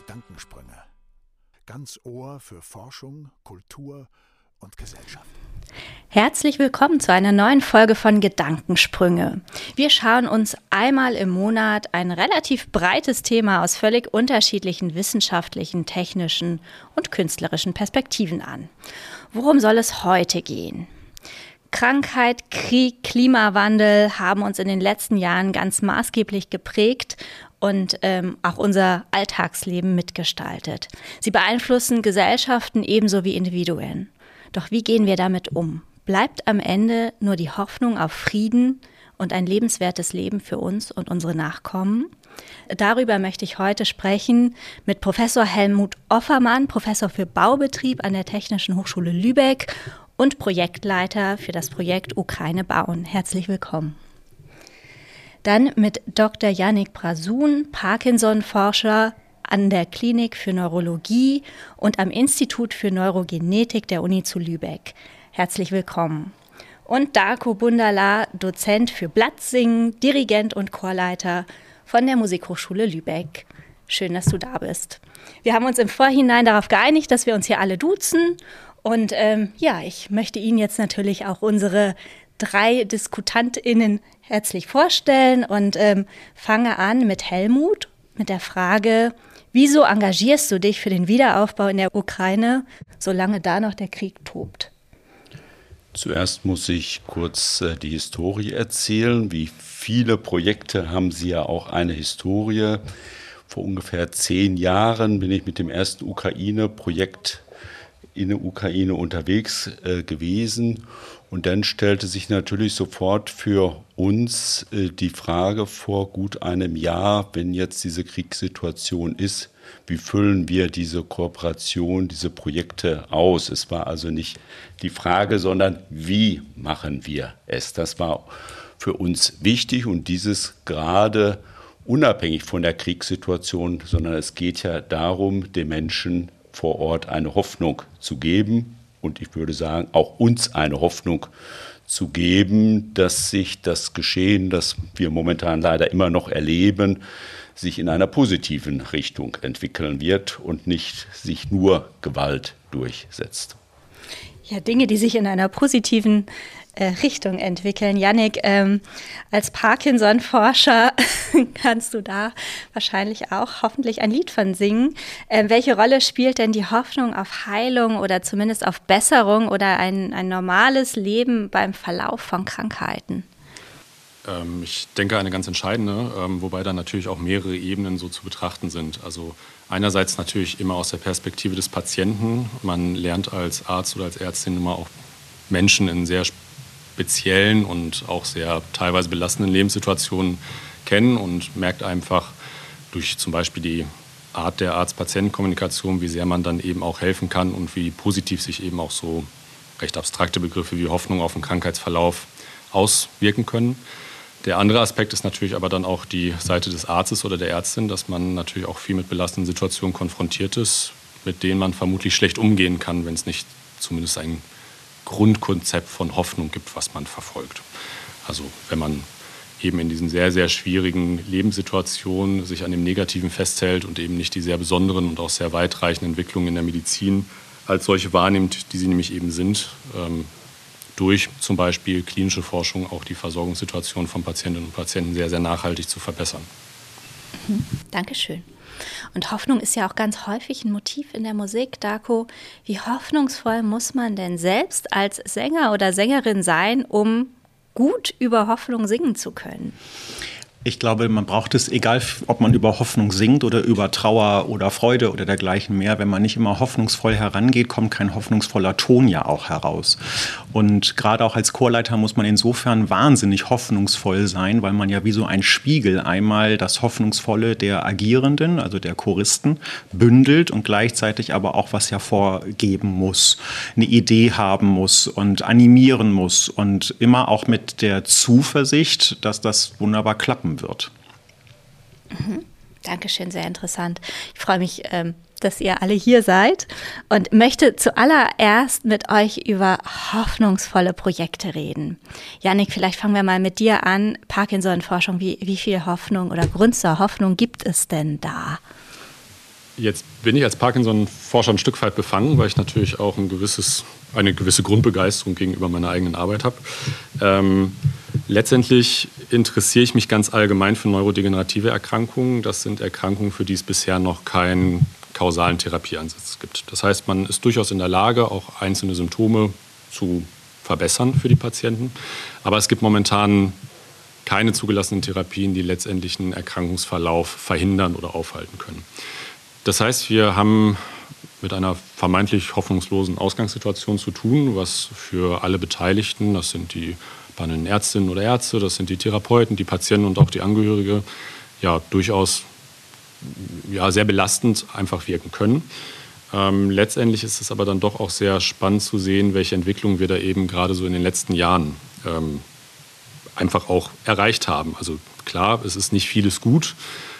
Gedankensprünge. Ganz Ohr für Forschung, Kultur und Gesellschaft. Herzlich willkommen zu einer neuen Folge von Gedankensprünge. Wir schauen uns einmal im Monat ein relativ breites Thema aus völlig unterschiedlichen wissenschaftlichen, technischen und künstlerischen Perspektiven an. Worum soll es heute gehen? Krankheit, Krieg, Klimawandel haben uns in den letzten Jahren ganz maßgeblich geprägt und ähm, auch unser Alltagsleben mitgestaltet. Sie beeinflussen Gesellschaften ebenso wie Individuen. Doch wie gehen wir damit um? Bleibt am Ende nur die Hoffnung auf Frieden und ein lebenswertes Leben für uns und unsere Nachkommen? Darüber möchte ich heute sprechen mit Professor Helmut Offermann, Professor für Baubetrieb an der Technischen Hochschule Lübeck und Projektleiter für das Projekt Ukraine bauen. Herzlich willkommen. Dann mit Dr. Yannick Brasun, Parkinson-Forscher an der Klinik für Neurologie und am Institut für Neurogenetik der Uni zu Lübeck. Herzlich willkommen. Und Darko Bundala, Dozent für Blattsingen, Dirigent und Chorleiter von der Musikhochschule Lübeck. Schön, dass du da bist. Wir haben uns im Vorhinein darauf geeinigt, dass wir uns hier alle duzen. Und ähm, ja, ich möchte Ihnen jetzt natürlich auch unsere drei DiskutantInnen herzlich vorstellen und ähm, fange an mit Helmut mit der Frage, wieso engagierst du dich für den Wiederaufbau in der Ukraine, solange da noch der Krieg tobt? Zuerst muss ich kurz äh, die Historie erzählen. Wie viele Projekte haben sie ja auch eine Historie. Vor ungefähr zehn Jahren bin ich mit dem ersten Ukraine-Projekt in der Ukraine unterwegs äh, gewesen und dann stellte sich natürlich sofort für uns äh, die Frage vor gut einem Jahr, wenn jetzt diese Kriegssituation ist, wie füllen wir diese Kooperation, diese Projekte aus? Es war also nicht die Frage, sondern wie machen wir es? Das war für uns wichtig und dieses gerade unabhängig von der Kriegssituation, sondern es geht ja darum, den Menschen vor Ort eine Hoffnung zu geben, und ich würde sagen, auch uns eine Hoffnung zu geben, dass sich das Geschehen, das wir momentan leider immer noch erleben, sich in einer positiven Richtung entwickeln wird und nicht sich nur Gewalt durchsetzt. Ja, Dinge, die sich in einer positiven Richtung entwickeln. Yannick, ähm, als Parkinson-Forscher kannst du da wahrscheinlich auch hoffentlich ein Lied von singen. Äh, welche Rolle spielt denn die Hoffnung auf Heilung oder zumindest auf Besserung oder ein, ein normales Leben beim Verlauf von Krankheiten? Ähm, ich denke, eine ganz entscheidende, ähm, wobei dann natürlich auch mehrere Ebenen so zu betrachten sind. Also einerseits natürlich immer aus der Perspektive des Patienten. Man lernt als Arzt oder als Ärztin immer auch Menschen in sehr speziellen und auch sehr teilweise belastenden Lebenssituationen kennen und merkt einfach durch zum Beispiel die Art der Arzt-Patienten-Kommunikation, wie sehr man dann eben auch helfen kann und wie positiv sich eben auch so recht abstrakte Begriffe wie Hoffnung auf den Krankheitsverlauf auswirken können. Der andere Aspekt ist natürlich aber dann auch die Seite des Arztes oder der Ärztin, dass man natürlich auch viel mit belastenden Situationen konfrontiert ist, mit denen man vermutlich schlecht umgehen kann, wenn es nicht zumindest ein Grundkonzept von Hoffnung gibt, was man verfolgt. Also wenn man eben in diesen sehr, sehr schwierigen Lebenssituationen sich an dem Negativen festhält und eben nicht die sehr besonderen und auch sehr weitreichenden Entwicklungen in der Medizin als solche wahrnimmt, die sie nämlich eben sind, ähm, durch zum Beispiel klinische Forschung auch die Versorgungssituation von Patientinnen und Patienten sehr, sehr nachhaltig zu verbessern. Mhm. Dankeschön. Und Hoffnung ist ja auch ganz häufig ein Motiv in der Musik. Darko, wie hoffnungsvoll muss man denn selbst als Sänger oder Sängerin sein, um gut über Hoffnung singen zu können? Ich glaube, man braucht es, egal ob man über Hoffnung singt oder über Trauer oder Freude oder dergleichen mehr, wenn man nicht immer hoffnungsvoll herangeht, kommt kein hoffnungsvoller Ton ja auch heraus. Und gerade auch als Chorleiter muss man insofern wahnsinnig hoffnungsvoll sein, weil man ja wie so ein Spiegel einmal das Hoffnungsvolle der Agierenden, also der Choristen, bündelt und gleichzeitig aber auch was hervorgeben muss, eine Idee haben muss und animieren muss und immer auch mit der Zuversicht, dass das wunderbar klappen kommen wird. Mhm. Dankeschön, sehr interessant. Ich freue mich, ähm, dass ihr alle hier seid und möchte zuallererst mit euch über hoffnungsvolle Projekte reden. Janik, vielleicht fangen wir mal mit dir an. Parkinson-Forschung, wie, wie viel Hoffnung oder Grund zur Hoffnung gibt es denn da? Jetzt bin ich als Parkinson-Forscher ein Stück weit befangen, weil ich natürlich auch ein gewisses, eine gewisse Grundbegeisterung gegenüber meiner eigenen Arbeit habe. Ähm, letztendlich interessiere ich mich ganz allgemein für neurodegenerative Erkrankungen. Das sind Erkrankungen, für die es bisher noch keinen kausalen Therapieansatz gibt. Das heißt, man ist durchaus in der Lage, auch einzelne Symptome zu verbessern für die Patienten. Aber es gibt momentan keine zugelassenen Therapien, die letztendlich einen Erkrankungsverlauf verhindern oder aufhalten können. Das heißt, wir haben mit einer vermeintlich hoffnungslosen Ausgangssituation zu tun, was für alle Beteiligten, das sind die behandelnden Ärztinnen oder Ärzte, das sind die Therapeuten, die Patienten und auch die Angehörige, ja durchaus ja, sehr belastend einfach wirken können. Ähm, letztendlich ist es aber dann doch auch sehr spannend zu sehen, welche Entwicklungen wir da eben gerade so in den letzten Jahren ähm, einfach auch erreicht haben. Also klar, es ist nicht vieles gut,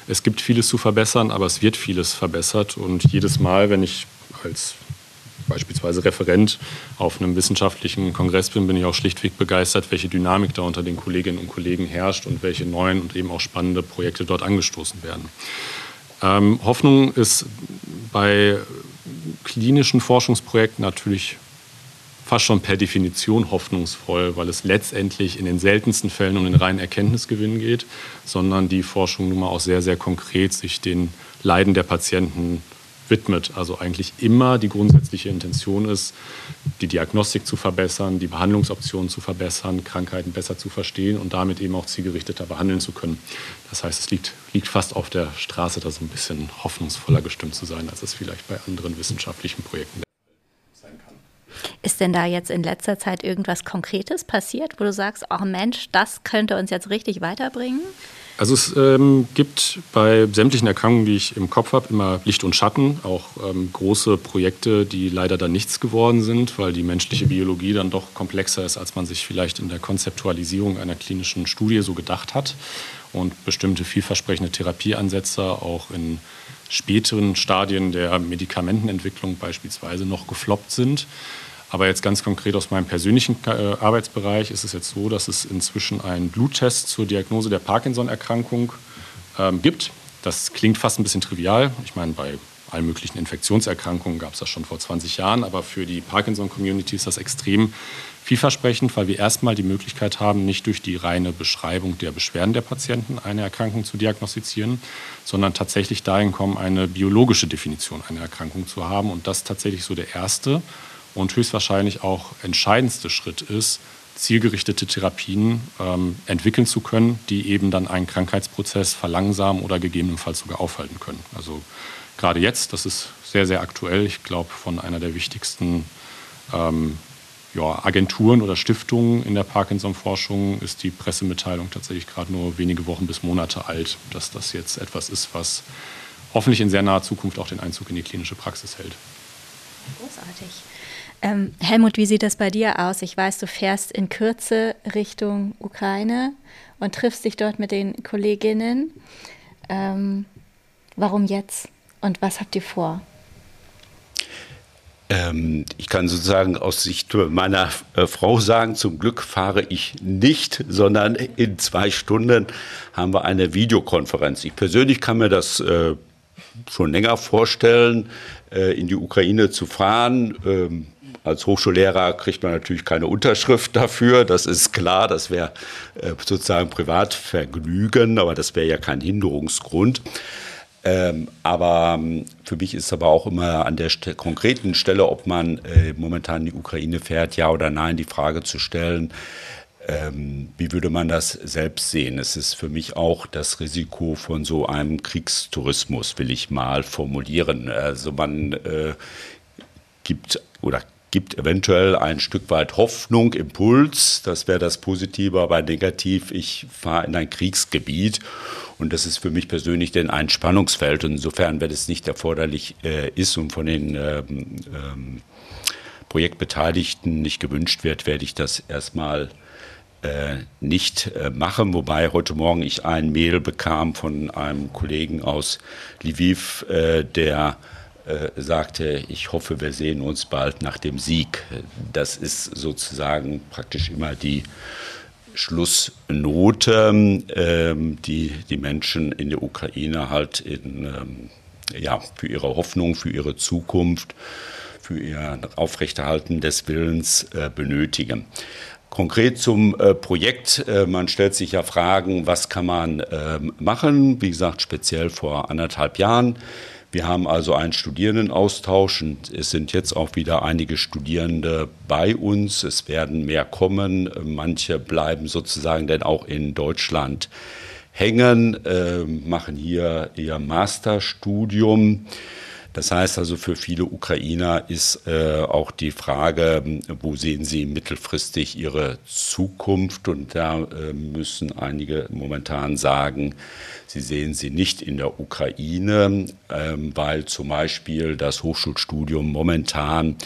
es gibt vieles zu verbessern, aber es wird vieles verbessert. Und jedes Mal, wenn ich als beispielsweise Referent auf einem wissenschaftlichen Kongress bin, bin ich auch schlichtweg begeistert, welche Dynamik da unter den Kolleginnen und Kollegen herrscht und welche neuen und eben auch spannende Projekte dort angestoßen werden. Ähm, Hoffnung ist bei klinischen Forschungsprojekten natürlich fast schon per Definition hoffnungsvoll, weil es letztendlich in den seltensten Fällen um den reinen Erkenntnisgewinn geht, sondern die Forschung nun mal auch sehr, sehr konkret sich den Leiden der Patienten widmet. Also eigentlich immer die grundsätzliche Intention ist, die Diagnostik zu verbessern, die Behandlungsoptionen zu verbessern, Krankheiten besser zu verstehen und damit eben auch zielgerichteter behandeln zu können. Das heißt, es liegt, liegt fast auf der Straße, da so ein bisschen hoffnungsvoller gestimmt zu sein, als es vielleicht bei anderen wissenschaftlichen Projekten ist denn da jetzt in letzter Zeit irgendwas Konkretes passiert, wo du sagst, oh Mensch, das könnte uns jetzt richtig weiterbringen? Also es ähm, gibt bei sämtlichen Erkrankungen, die ich im Kopf habe, immer Licht und Schatten, auch ähm, große Projekte, die leider dann nichts geworden sind, weil die menschliche Biologie dann doch komplexer ist, als man sich vielleicht in der Konzeptualisierung einer klinischen Studie so gedacht hat und bestimmte vielversprechende Therapieansätze auch in späteren Stadien der Medikamentenentwicklung beispielsweise noch gefloppt sind. Aber jetzt ganz konkret aus meinem persönlichen äh, Arbeitsbereich ist es jetzt so, dass es inzwischen einen Bluttest zur Diagnose der Parkinson-Erkrankung ähm, gibt. Das klingt fast ein bisschen trivial. Ich meine, bei allen möglichen Infektionserkrankungen gab es das schon vor 20 Jahren, aber für die Parkinson-Community ist das extrem vielversprechend, weil wir erstmal die Möglichkeit haben, nicht durch die reine Beschreibung der Beschwerden der Patienten eine Erkrankung zu diagnostizieren, sondern tatsächlich dahin kommen, eine biologische Definition einer Erkrankung zu haben. Und das tatsächlich so der erste und höchstwahrscheinlich auch entscheidendste Schritt ist, zielgerichtete Therapien ähm, entwickeln zu können, die eben dann einen Krankheitsprozess verlangsamen oder gegebenenfalls sogar aufhalten können. Also gerade jetzt, das ist sehr, sehr aktuell, ich glaube von einer der wichtigsten ähm, ja, Agenturen oder Stiftungen in der Parkinson-Forschung ist die Pressemitteilung tatsächlich gerade nur wenige Wochen bis Monate alt, dass das jetzt etwas ist, was hoffentlich in sehr naher Zukunft auch den Einzug in die klinische Praxis hält. Großartig. Ähm, Helmut, wie sieht das bei dir aus? Ich weiß, du fährst in Kürze Richtung Ukraine und triffst dich dort mit den Kolleginnen. Ähm, warum jetzt und was habt ihr vor? Ähm, ich kann sozusagen aus Sicht meiner äh, Frau sagen, zum Glück fahre ich nicht, sondern in zwei Stunden haben wir eine Videokonferenz. Ich persönlich kann mir das äh, schon länger vorstellen, äh, in die Ukraine zu fahren. Als Hochschullehrer kriegt man natürlich keine Unterschrift dafür, das ist klar, das wäre äh, sozusagen Privatvergnügen, aber das wäre ja kein Hinderungsgrund. Ähm, aber ähm, für mich ist aber auch immer an der st konkreten Stelle, ob man äh, momentan in die Ukraine fährt, ja oder nein, die Frage zu stellen, ähm, wie würde man das selbst sehen? Es ist für mich auch das Risiko von so einem Kriegstourismus, will ich mal formulieren. Also man äh, gibt oder gibt eventuell ein Stück weit Hoffnung, Impuls, das wäre das Positive, aber negativ, ich fahre in ein Kriegsgebiet und das ist für mich persönlich denn ein Spannungsfeld. Insofern, wenn es nicht erforderlich äh, ist und von den ähm, ähm, Projektbeteiligten nicht gewünscht wird, werde ich das erstmal äh, nicht äh, machen, wobei heute Morgen ich ein Mail bekam von einem Kollegen aus Lviv, äh, der sagte, ich hoffe, wir sehen uns bald nach dem Sieg. Das ist sozusagen praktisch immer die Schlussnote, ähm, die die Menschen in der Ukraine halt in, ähm, ja, für ihre Hoffnung, für ihre Zukunft, für ihr Aufrechterhalten des Willens äh, benötigen. Konkret zum äh, Projekt. Äh, man stellt sich ja Fragen, was kann man äh, machen? Wie gesagt, speziell vor anderthalb Jahren. Wir haben also einen Studierendenaustausch und es sind jetzt auch wieder einige Studierende bei uns. Es werden mehr kommen. Manche bleiben sozusagen dann auch in Deutschland hängen, äh, machen hier ihr Masterstudium. Das heißt also, für viele Ukrainer ist äh, auch die Frage, wo sehen sie mittelfristig ihre Zukunft? Und da äh, müssen einige momentan sagen, sie sehen sie nicht in der Ukraine, ähm, weil zum Beispiel das Hochschulstudium momentan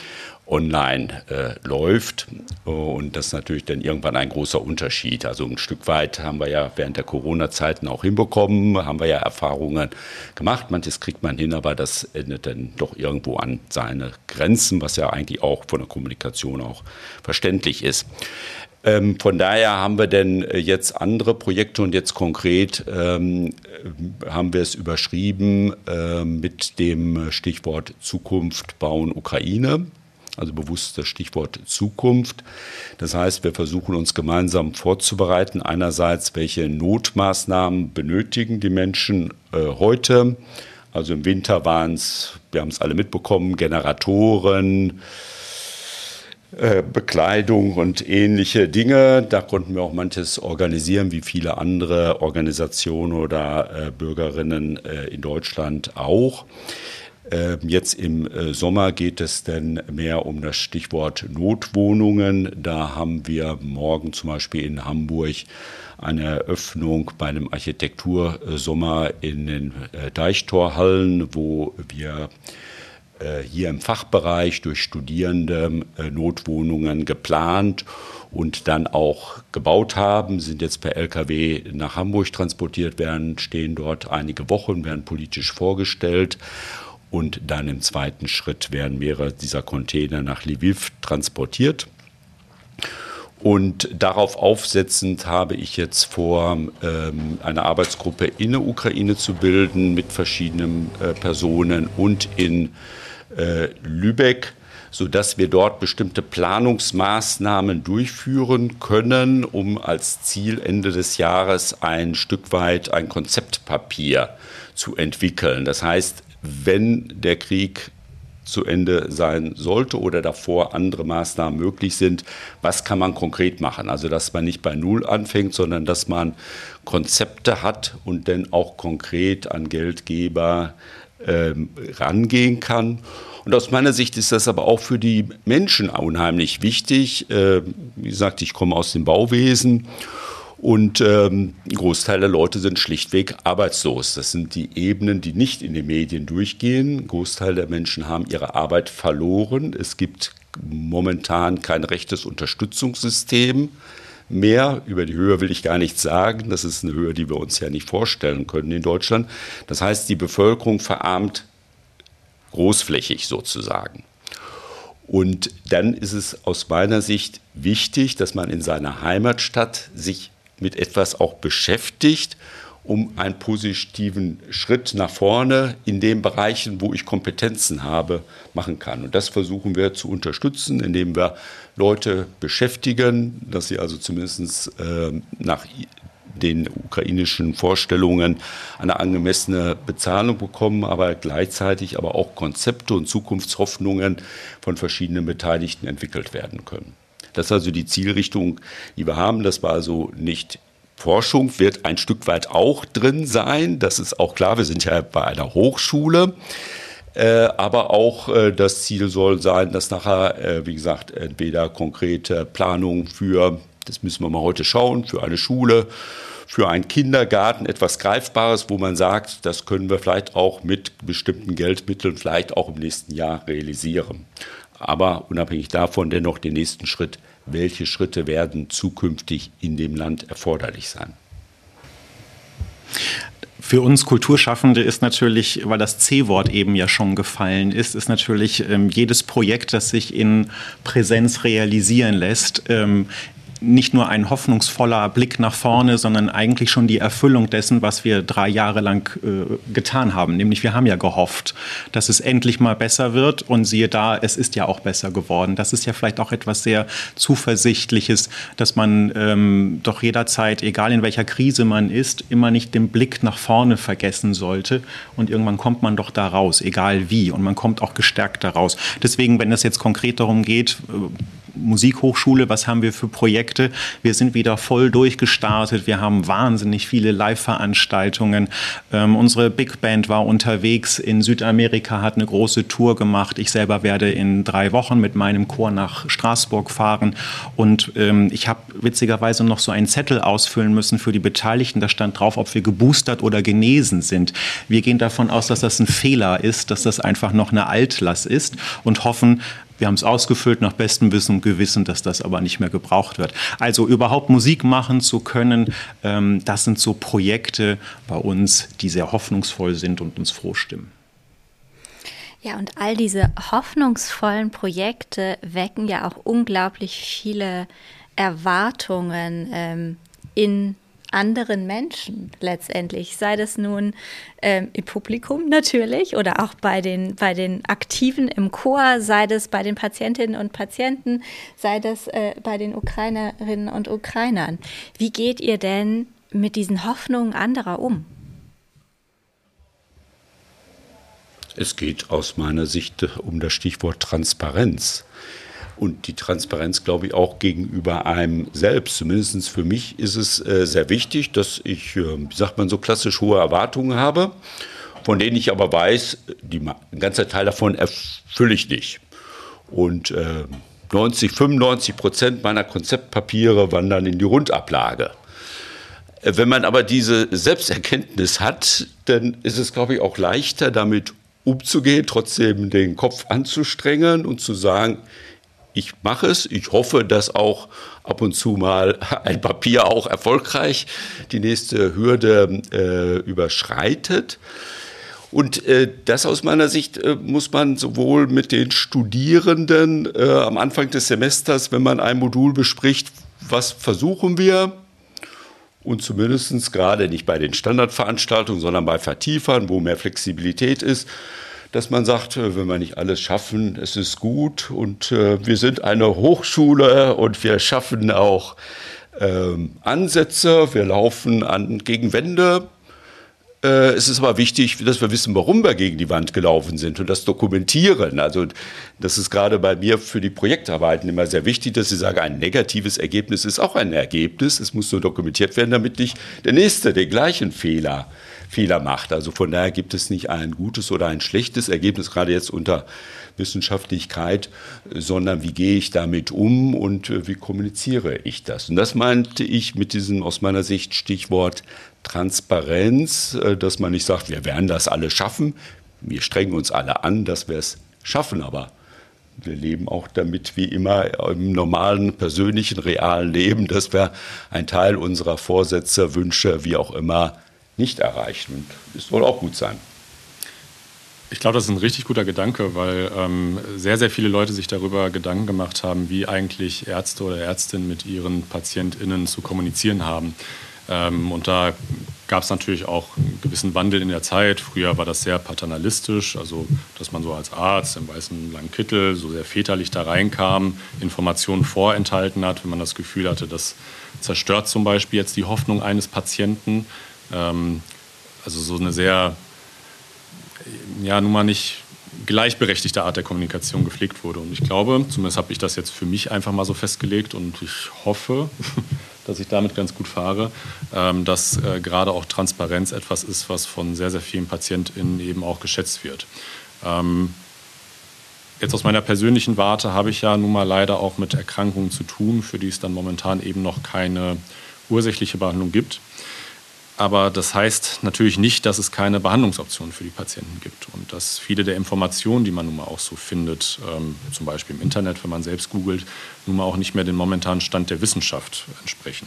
online äh, läuft. Und das ist natürlich dann irgendwann ein großer Unterschied. Also ein Stück weit haben wir ja während der Corona-Zeiten auch hinbekommen, haben wir ja Erfahrungen gemacht. Manches kriegt man hin, aber das endet dann doch irgendwo an seine Grenzen, was ja eigentlich auch von der Kommunikation auch verständlich ist. Ähm, von daher haben wir denn äh, jetzt andere Projekte und jetzt konkret ähm, haben wir es überschrieben äh, mit dem Stichwort Zukunft bauen Ukraine also bewusst das Stichwort Zukunft. Das heißt, wir versuchen uns gemeinsam vorzubereiten. Einerseits, welche Notmaßnahmen benötigen die Menschen äh, heute? Also im Winter waren es, wir haben es alle mitbekommen, Generatoren, äh, Bekleidung und ähnliche Dinge. Da konnten wir auch manches organisieren, wie viele andere Organisationen oder äh, Bürgerinnen äh, in Deutschland auch. Ähm, jetzt im äh, Sommer geht es dann mehr um das Stichwort Notwohnungen. Da haben wir morgen zum Beispiel in Hamburg eine Eröffnung bei einem Architektursommer in den äh, Deichtorhallen, wo wir äh, hier im Fachbereich durch Studierende Notwohnungen geplant und dann auch gebaut haben, sind jetzt per Lkw nach Hamburg transportiert werden, stehen dort einige Wochen, werden politisch vorgestellt und dann im zweiten Schritt werden mehrere dieser Container nach Lviv transportiert. Und darauf aufsetzend habe ich jetzt vor, ähm, eine Arbeitsgruppe in der Ukraine zu bilden mit verschiedenen äh, Personen und in äh, Lübeck, sodass wir dort bestimmte Planungsmaßnahmen durchführen können, um als Ziel Ende des Jahres ein Stück weit ein Konzeptpapier zu entwickeln. Das heißt, wenn der Krieg zu Ende sein sollte oder davor andere Maßnahmen möglich sind, was kann man konkret machen? Also dass man nicht bei Null anfängt, sondern dass man Konzepte hat und dann auch konkret an Geldgeber ähm, rangehen kann. Und aus meiner Sicht ist das aber auch für die Menschen unheimlich wichtig. Äh, wie gesagt, ich komme aus dem Bauwesen und ähm, ein Großteil der Leute sind schlichtweg arbeitslos. Das sind die Ebenen, die nicht in den Medien durchgehen. Ein Großteil der Menschen haben ihre Arbeit verloren. Es gibt momentan kein rechtes Unterstützungssystem mehr. Über die Höhe will ich gar nichts sagen. Das ist eine Höhe, die wir uns ja nicht vorstellen können in Deutschland. Das heißt, die Bevölkerung verarmt großflächig sozusagen. Und dann ist es aus meiner Sicht wichtig, dass man in seiner Heimatstadt sich mit etwas auch beschäftigt, um einen positiven Schritt nach vorne in den Bereichen, wo ich Kompetenzen habe, machen kann. Und das versuchen wir zu unterstützen, indem wir Leute beschäftigen, dass sie also zumindest äh, nach den ukrainischen Vorstellungen eine angemessene Bezahlung bekommen, aber gleichzeitig aber auch Konzepte und Zukunftshoffnungen von verschiedenen Beteiligten entwickelt werden können. Das ist also die Zielrichtung, die wir haben. Das war also nicht Forschung, wird ein Stück weit auch drin sein. Das ist auch klar. Wir sind ja bei einer Hochschule. Äh, aber auch äh, das Ziel soll sein, dass nachher, äh, wie gesagt, entweder konkrete Planung für, das müssen wir mal heute schauen, für eine Schule, für einen Kindergarten etwas Greifbares, wo man sagt, das können wir vielleicht auch mit bestimmten Geldmitteln vielleicht auch im nächsten Jahr realisieren aber unabhängig davon dennoch den nächsten Schritt, welche Schritte werden zukünftig in dem Land erforderlich sein. Für uns Kulturschaffende ist natürlich, weil das C-Wort eben ja schon gefallen ist, ist natürlich ähm, jedes Projekt, das sich in Präsenz realisieren lässt, ähm, nicht nur ein hoffnungsvoller Blick nach vorne, sondern eigentlich schon die Erfüllung dessen, was wir drei Jahre lang äh, getan haben. Nämlich wir haben ja gehofft, dass es endlich mal besser wird und siehe da, es ist ja auch besser geworden. Das ist ja vielleicht auch etwas sehr Zuversichtliches, dass man ähm, doch jederzeit, egal in welcher Krise man ist, immer nicht den Blick nach vorne vergessen sollte und irgendwann kommt man doch da raus, egal wie und man kommt auch gestärkt daraus. Deswegen, wenn es jetzt konkret darum geht, äh, Musikhochschule, was haben wir für Projekte? Wir sind wieder voll durchgestartet. Wir haben wahnsinnig viele Live-Veranstaltungen. Ähm, unsere Big Band war unterwegs in Südamerika, hat eine große Tour gemacht. Ich selber werde in drei Wochen mit meinem Chor nach Straßburg fahren. Und ähm, ich habe witzigerweise noch so einen Zettel ausfüllen müssen für die Beteiligten. Da stand drauf, ob wir geboostert oder genesen sind. Wir gehen davon aus, dass das ein Fehler ist, dass das einfach noch eine Altlass ist und hoffen, wir haben es ausgefüllt nach bestem Wissen und Gewissen, dass das aber nicht mehr gebraucht wird. Also überhaupt Musik machen zu können, ähm, das sind so Projekte bei uns, die sehr hoffnungsvoll sind und uns froh stimmen. Ja, und all diese hoffnungsvollen Projekte wecken ja auch unglaublich viele Erwartungen ähm, in anderen Menschen letztendlich, sei das nun ähm, im Publikum natürlich oder auch bei den, bei den Aktiven im Chor, sei das bei den Patientinnen und Patienten, sei das äh, bei den Ukrainerinnen und Ukrainern. Wie geht ihr denn mit diesen Hoffnungen anderer um? Es geht aus meiner Sicht um das Stichwort Transparenz und die Transparenz, glaube ich, auch gegenüber einem selbst. Zumindest für mich ist es äh, sehr wichtig, dass ich, äh, wie sagt man so klassisch, hohe Erwartungen habe, von denen ich aber weiß, die, ein ganzer Teil davon erfülle ich nicht. Und äh, 90, 95 Prozent meiner Konzeptpapiere wandern in die Rundablage. Äh, wenn man aber diese Selbsterkenntnis hat, dann ist es, glaube ich, auch leichter, damit umzugehen, trotzdem den Kopf anzustrengen und zu sagen, ich mache es. Ich hoffe, dass auch ab und zu mal ein Papier auch erfolgreich die nächste Hürde äh, überschreitet. Und äh, das aus meiner Sicht äh, muss man sowohl mit den Studierenden äh, am Anfang des Semesters, wenn man ein Modul bespricht, was versuchen wir, und zumindest gerade nicht bei den Standardveranstaltungen, sondern bei Vertiefern, wo mehr Flexibilität ist, dass man sagt, äh, wenn wir nicht alles schaffen, es ist gut und äh, wir sind eine Hochschule und wir schaffen auch ähm, Ansätze, wir laufen an, gegen Wände. Äh, es ist aber wichtig, dass wir wissen, warum wir gegen die Wand gelaufen sind und das dokumentieren. Also das ist gerade bei mir für die Projektarbeiten immer sehr wichtig, dass ich sage, ein negatives Ergebnis ist auch ein Ergebnis. Es muss nur dokumentiert werden, damit nicht der Nächste den gleichen Fehler äh, Fehler macht. Also von daher gibt es nicht ein gutes oder ein schlechtes Ergebnis, gerade jetzt unter Wissenschaftlichkeit, sondern wie gehe ich damit um und äh, wie kommuniziere ich das. Und das meinte ich mit diesem aus meiner Sicht Stichwort Transparenz, äh, dass man nicht sagt, wir werden das alle schaffen, wir strengen uns alle an, dass wir es schaffen, aber wir leben auch damit wie immer im normalen, persönlichen, realen Leben, dass wir einen Teil unserer Vorsätze, Wünsche, wie auch immer, nicht erreichen. Und das soll auch gut sein. Ich glaube, das ist ein richtig guter Gedanke, weil ähm, sehr, sehr viele Leute sich darüber Gedanken gemacht haben, wie eigentlich Ärzte oder Ärztinnen mit ihren PatientInnen zu kommunizieren haben. Ähm, und da gab es natürlich auch einen gewissen Wandel in der Zeit. Früher war das sehr paternalistisch, also dass man so als Arzt im weißen langen Kittel so sehr väterlich da reinkam, Informationen vorenthalten hat, wenn man das Gefühl hatte, das zerstört zum Beispiel jetzt die Hoffnung eines Patienten. Ähm, also so eine sehr, ja, nun mal nicht gleichberechtigte Art der Kommunikation gepflegt wurde. Und ich glaube, zumindest habe ich das jetzt für mich einfach mal so festgelegt und ich hoffe, dass ich damit ganz gut fahre, ähm, dass äh, gerade auch Transparenz etwas ist, was von sehr, sehr vielen PatientInnen eben auch geschätzt wird. Ähm, jetzt aus meiner persönlichen Warte habe ich ja nun mal leider auch mit Erkrankungen zu tun, für die es dann momentan eben noch keine ursächliche Behandlung gibt. Aber das heißt natürlich nicht, dass es keine Behandlungsoptionen für die Patienten gibt und dass viele der Informationen, die man nun mal auch so findet, ähm, zum Beispiel im Internet, wenn man selbst googelt, nun mal auch nicht mehr dem momentanen Stand der Wissenschaft entsprechen.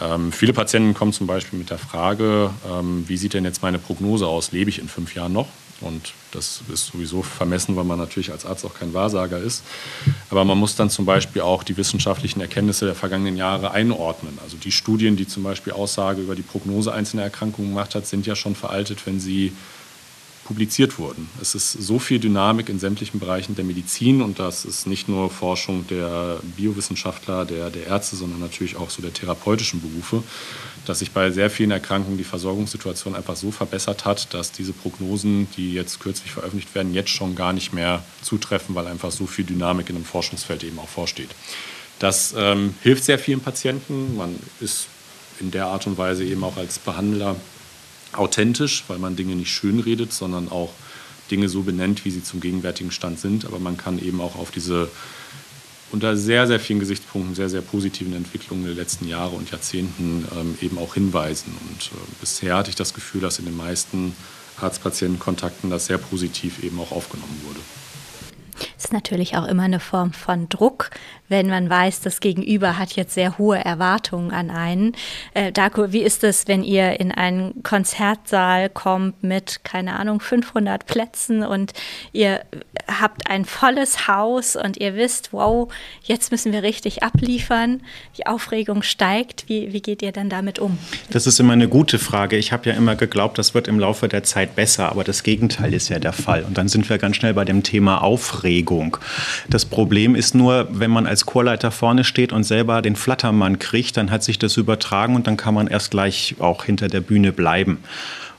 Ähm, viele Patienten kommen zum Beispiel mit der Frage, ähm, wie sieht denn jetzt meine Prognose aus? Lebe ich in fünf Jahren noch? Und das ist sowieso vermessen, weil man natürlich als Arzt auch kein Wahrsager ist. Aber man muss dann zum Beispiel auch die wissenschaftlichen Erkenntnisse der vergangenen Jahre einordnen. Also die Studien, die zum Beispiel Aussage über die Prognose einzelner Erkrankungen gemacht hat, sind ja schon veraltet, wenn sie publiziert wurden. Es ist so viel Dynamik in sämtlichen Bereichen der Medizin und das ist nicht nur Forschung der Biowissenschaftler, der, der Ärzte, sondern natürlich auch so der therapeutischen Berufe, dass sich bei sehr vielen Erkrankungen die Versorgungssituation einfach so verbessert hat, dass diese Prognosen, die jetzt kürzlich veröffentlicht werden, jetzt schon gar nicht mehr zutreffen, weil einfach so viel Dynamik in einem Forschungsfeld eben auch vorsteht. Das ähm, hilft sehr vielen Patienten. Man ist in der Art und Weise eben auch als Behandler authentisch, weil man Dinge nicht schönredet, sondern auch Dinge so benennt, wie sie zum gegenwärtigen Stand sind. Aber man kann eben auch auf diese unter sehr, sehr vielen Gesichtspunkten sehr, sehr positiven Entwicklungen der letzten Jahre und Jahrzehnten ähm, eben auch hinweisen. Und äh, bisher hatte ich das Gefühl, dass in den meisten Arzt-Patienten-Kontakten das sehr positiv eben auch aufgenommen wurde. Ist natürlich auch immer eine Form von Druck, wenn man weiß, das Gegenüber hat jetzt sehr hohe Erwartungen an einen. Äh, Darko, wie ist es, wenn ihr in einen Konzertsaal kommt mit, keine Ahnung, 500 Plätzen und ihr habt ein volles Haus und ihr wisst, wow, jetzt müssen wir richtig abliefern, die Aufregung steigt. Wie, wie geht ihr denn damit um? Das ist immer eine gute Frage. Ich habe ja immer geglaubt, das wird im Laufe der Zeit besser, aber das Gegenteil ist ja der Fall. Und dann sind wir ganz schnell bei dem Thema Aufregung. Das Problem ist nur, wenn man als als Chorleiter vorne steht und selber den Flattermann kriegt, dann hat sich das übertragen und dann kann man erst gleich auch hinter der Bühne bleiben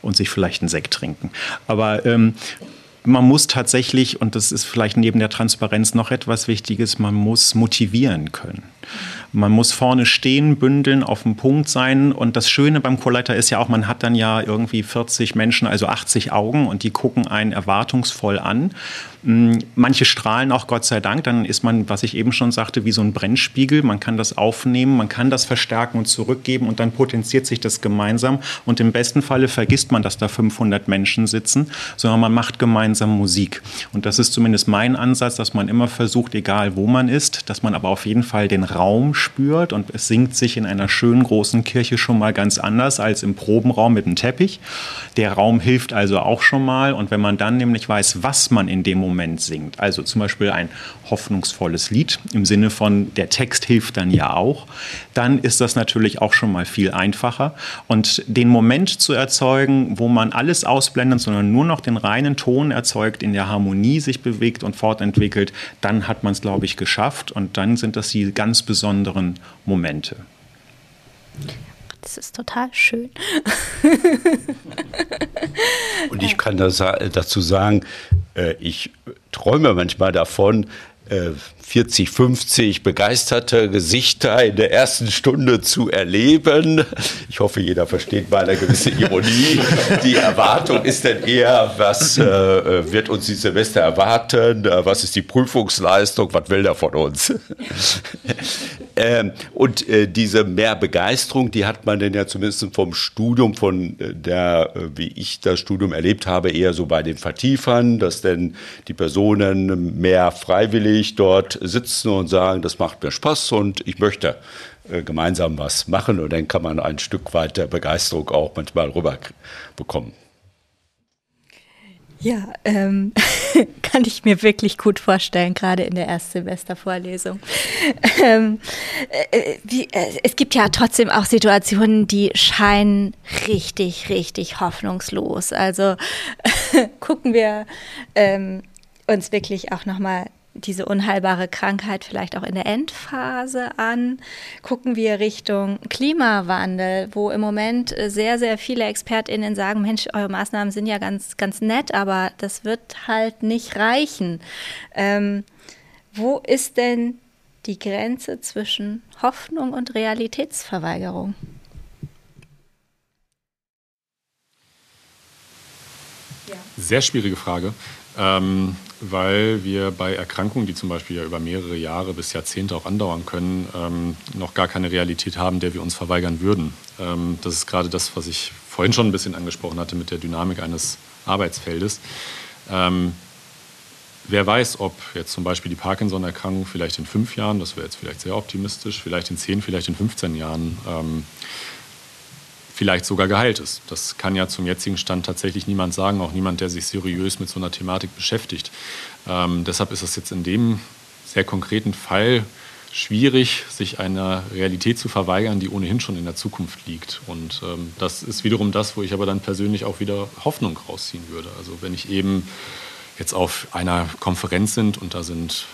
und sich vielleicht einen Sekt trinken. Aber ähm, man muss tatsächlich, und das ist vielleicht neben der Transparenz noch etwas Wichtiges, man muss motivieren können. Man muss vorne stehen, bündeln, auf dem Punkt sein. Und das Schöne beim Chorleiter ist ja auch, man hat dann ja irgendwie 40 Menschen, also 80 Augen und die gucken einen erwartungsvoll an. Hm, manche strahlen auch Gott sei Dank, dann ist man, was ich eben schon sagte, wie so ein Brennspiegel. Man kann das aufnehmen, man kann das verstärken und zurückgeben und dann potenziert sich das gemeinsam. Und im besten Falle vergisst man, dass da 500 Menschen sitzen, sondern man macht gemeinsam Musik. Und das ist zumindest mein Ansatz, dass man immer versucht, egal wo man ist, dass man aber auf jeden Fall den Raum spürt und es singt sich in einer schönen großen Kirche schon mal ganz anders als im Probenraum mit einem Teppich. Der Raum hilft also auch schon mal und wenn man dann nämlich weiß, was man in dem Moment Moment singt. Also zum Beispiel ein hoffnungsvolles Lied im Sinne von, der Text hilft dann ja auch, dann ist das natürlich auch schon mal viel einfacher. Und den Moment zu erzeugen, wo man alles ausblendet, sondern nur noch den reinen Ton erzeugt, in der Harmonie sich bewegt und fortentwickelt, dann hat man es, glaube ich, geschafft. Und dann sind das die ganz besonderen Momente. Das ist total schön. Und ich kann das, dazu sagen, äh, ich träume manchmal davon, 40, äh, 50 begeisterte Gesichter in der ersten Stunde zu erleben. Ich hoffe, jeder versteht mal eine gewisse Ironie. Die Erwartung ist dann eher, was äh, äh wird uns die Semester erwarten? Was ist die Prüfungsleistung? Was will er von uns? ähm, und äh, diese mehr Begeisterung, die hat man denn ja zumindest vom Studium, von der, wie ich das Studium erlebt habe, eher so bei den Vertiefern, dass denn die Personen mehr freiwillig dort sitzen und sagen, das macht mir Spaß und ich möchte äh, gemeinsam was machen und dann kann man ein Stück weit der Begeisterung auch manchmal rüberbekommen. Ja, ähm, kann ich mir wirklich gut vorstellen, gerade in der Erstsemestervorlesung. Ähm, äh, wie, äh, es gibt ja trotzdem auch Situationen, die scheinen richtig, richtig hoffnungslos. Also gucken wir ähm, uns wirklich auch nochmal diese unheilbare Krankheit vielleicht auch in der Endphase an. Gucken wir Richtung Klimawandel, wo im Moment sehr, sehr viele ExpertInnen sagen, Mensch, eure Maßnahmen sind ja ganz, ganz nett, aber das wird halt nicht reichen. Ähm, wo ist denn die Grenze zwischen Hoffnung und Realitätsverweigerung? Sehr schwierige Frage. Ähm, weil wir bei Erkrankungen, die zum Beispiel ja über mehrere Jahre bis Jahrzehnte auch andauern können, ähm, noch gar keine Realität haben, der wir uns verweigern würden. Ähm, das ist gerade das, was ich vorhin schon ein bisschen angesprochen hatte mit der Dynamik eines Arbeitsfeldes. Ähm, wer weiß, ob jetzt zum Beispiel die Parkinson-Erkrankung vielleicht in fünf Jahren, das wäre jetzt vielleicht sehr optimistisch, vielleicht in zehn, vielleicht in 15 Jahren ähm, vielleicht sogar geheilt ist. Das kann ja zum jetzigen Stand tatsächlich niemand sagen, auch niemand, der sich seriös mit so einer Thematik beschäftigt. Ähm, deshalb ist es jetzt in dem sehr konkreten Fall schwierig, sich einer Realität zu verweigern, die ohnehin schon in der Zukunft liegt. Und ähm, das ist wiederum das, wo ich aber dann persönlich auch wieder Hoffnung rausziehen würde. Also wenn ich eben jetzt auf einer Konferenz sind und da sind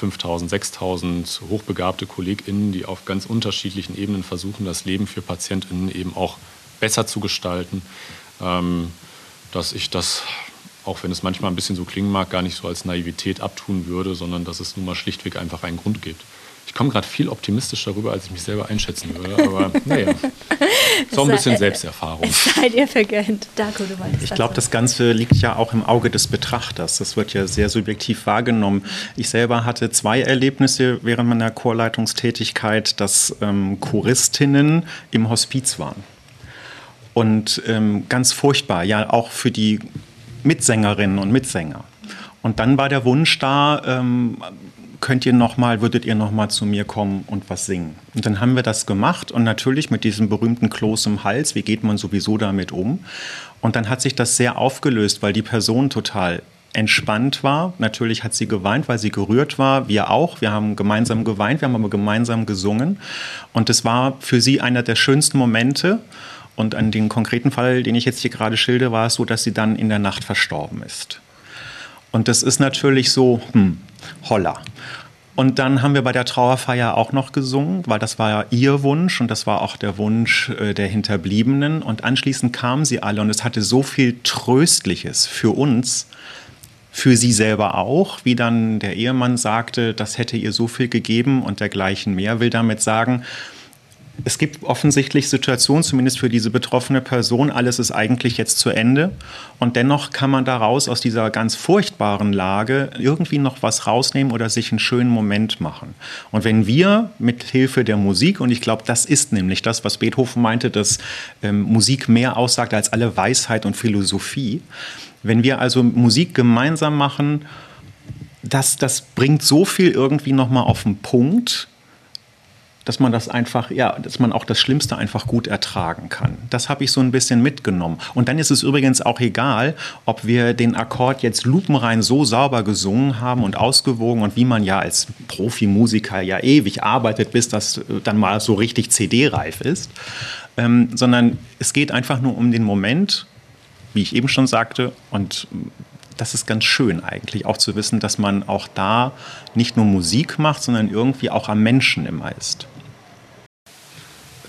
5000, 6000 hochbegabte KollegInnen, die auf ganz unterschiedlichen Ebenen versuchen, das Leben für PatientInnen eben auch besser zu gestalten, ähm, dass ich das auch wenn es manchmal ein bisschen so klingen mag, gar nicht so als Naivität abtun würde, sondern dass es nun mal schlichtweg einfach einen Grund gibt. Ich komme gerade viel optimistischer darüber, als ich mich selber einschätzen würde. Aber naja, so ein bisschen Selbsterfahrung. Seid ihr vergönnt. Darko, du Ich glaube, das Ganze liegt ja auch im Auge des Betrachters. Das wird ja sehr subjektiv wahrgenommen. Ich selber hatte zwei Erlebnisse während meiner Chorleitungstätigkeit, dass ähm, Choristinnen im Hospiz waren. Und ähm, ganz furchtbar, ja auch für die Mitsängerinnen und Mitsänger. Und dann war der Wunsch da, ähm, könnt ihr noch mal, würdet ihr noch mal zu mir kommen und was singen? Und dann haben wir das gemacht und natürlich mit diesem berühmten Kloß im Hals, wie geht man sowieso damit um? Und dann hat sich das sehr aufgelöst, weil die Person total entspannt war. Natürlich hat sie geweint, weil sie gerührt war. Wir auch. Wir haben gemeinsam geweint, wir haben aber gemeinsam gesungen. Und es war für sie einer der schönsten Momente. Und an den konkreten Fall, den ich jetzt hier gerade schilde, war es so, dass sie dann in der Nacht verstorben ist. Und das ist natürlich so, hm, holla. Und dann haben wir bei der Trauerfeier auch noch gesungen, weil das war ihr Wunsch und das war auch der Wunsch äh, der Hinterbliebenen. Und anschließend kamen sie alle und es hatte so viel Tröstliches für uns, für sie selber auch, wie dann der Ehemann sagte, das hätte ihr so viel gegeben und dergleichen mehr, will damit sagen, es gibt offensichtlich Situationen, zumindest für diese betroffene Person, alles ist eigentlich jetzt zu Ende. Und dennoch kann man daraus aus dieser ganz furchtbaren Lage irgendwie noch was rausnehmen oder sich einen schönen Moment machen. Und wenn wir mit Hilfe der Musik, und ich glaube, das ist nämlich das, was Beethoven meinte, dass ähm, Musik mehr aussagt als alle Weisheit und Philosophie, wenn wir also Musik gemeinsam machen, das, das bringt so viel irgendwie nochmal auf den Punkt, dass man das einfach, ja, dass man auch das Schlimmste einfach gut ertragen kann. Das habe ich so ein bisschen mitgenommen. Und dann ist es übrigens auch egal, ob wir den Akkord jetzt lupenrein so sauber gesungen haben und ausgewogen und wie man ja als Profimusiker ja ewig arbeitet, bis das dann mal so richtig CD-reif ist, ähm, sondern es geht einfach nur um den Moment, wie ich eben schon sagte, und das ist ganz schön eigentlich, auch zu wissen, dass man auch da nicht nur Musik macht, sondern irgendwie auch am Menschen immer ist.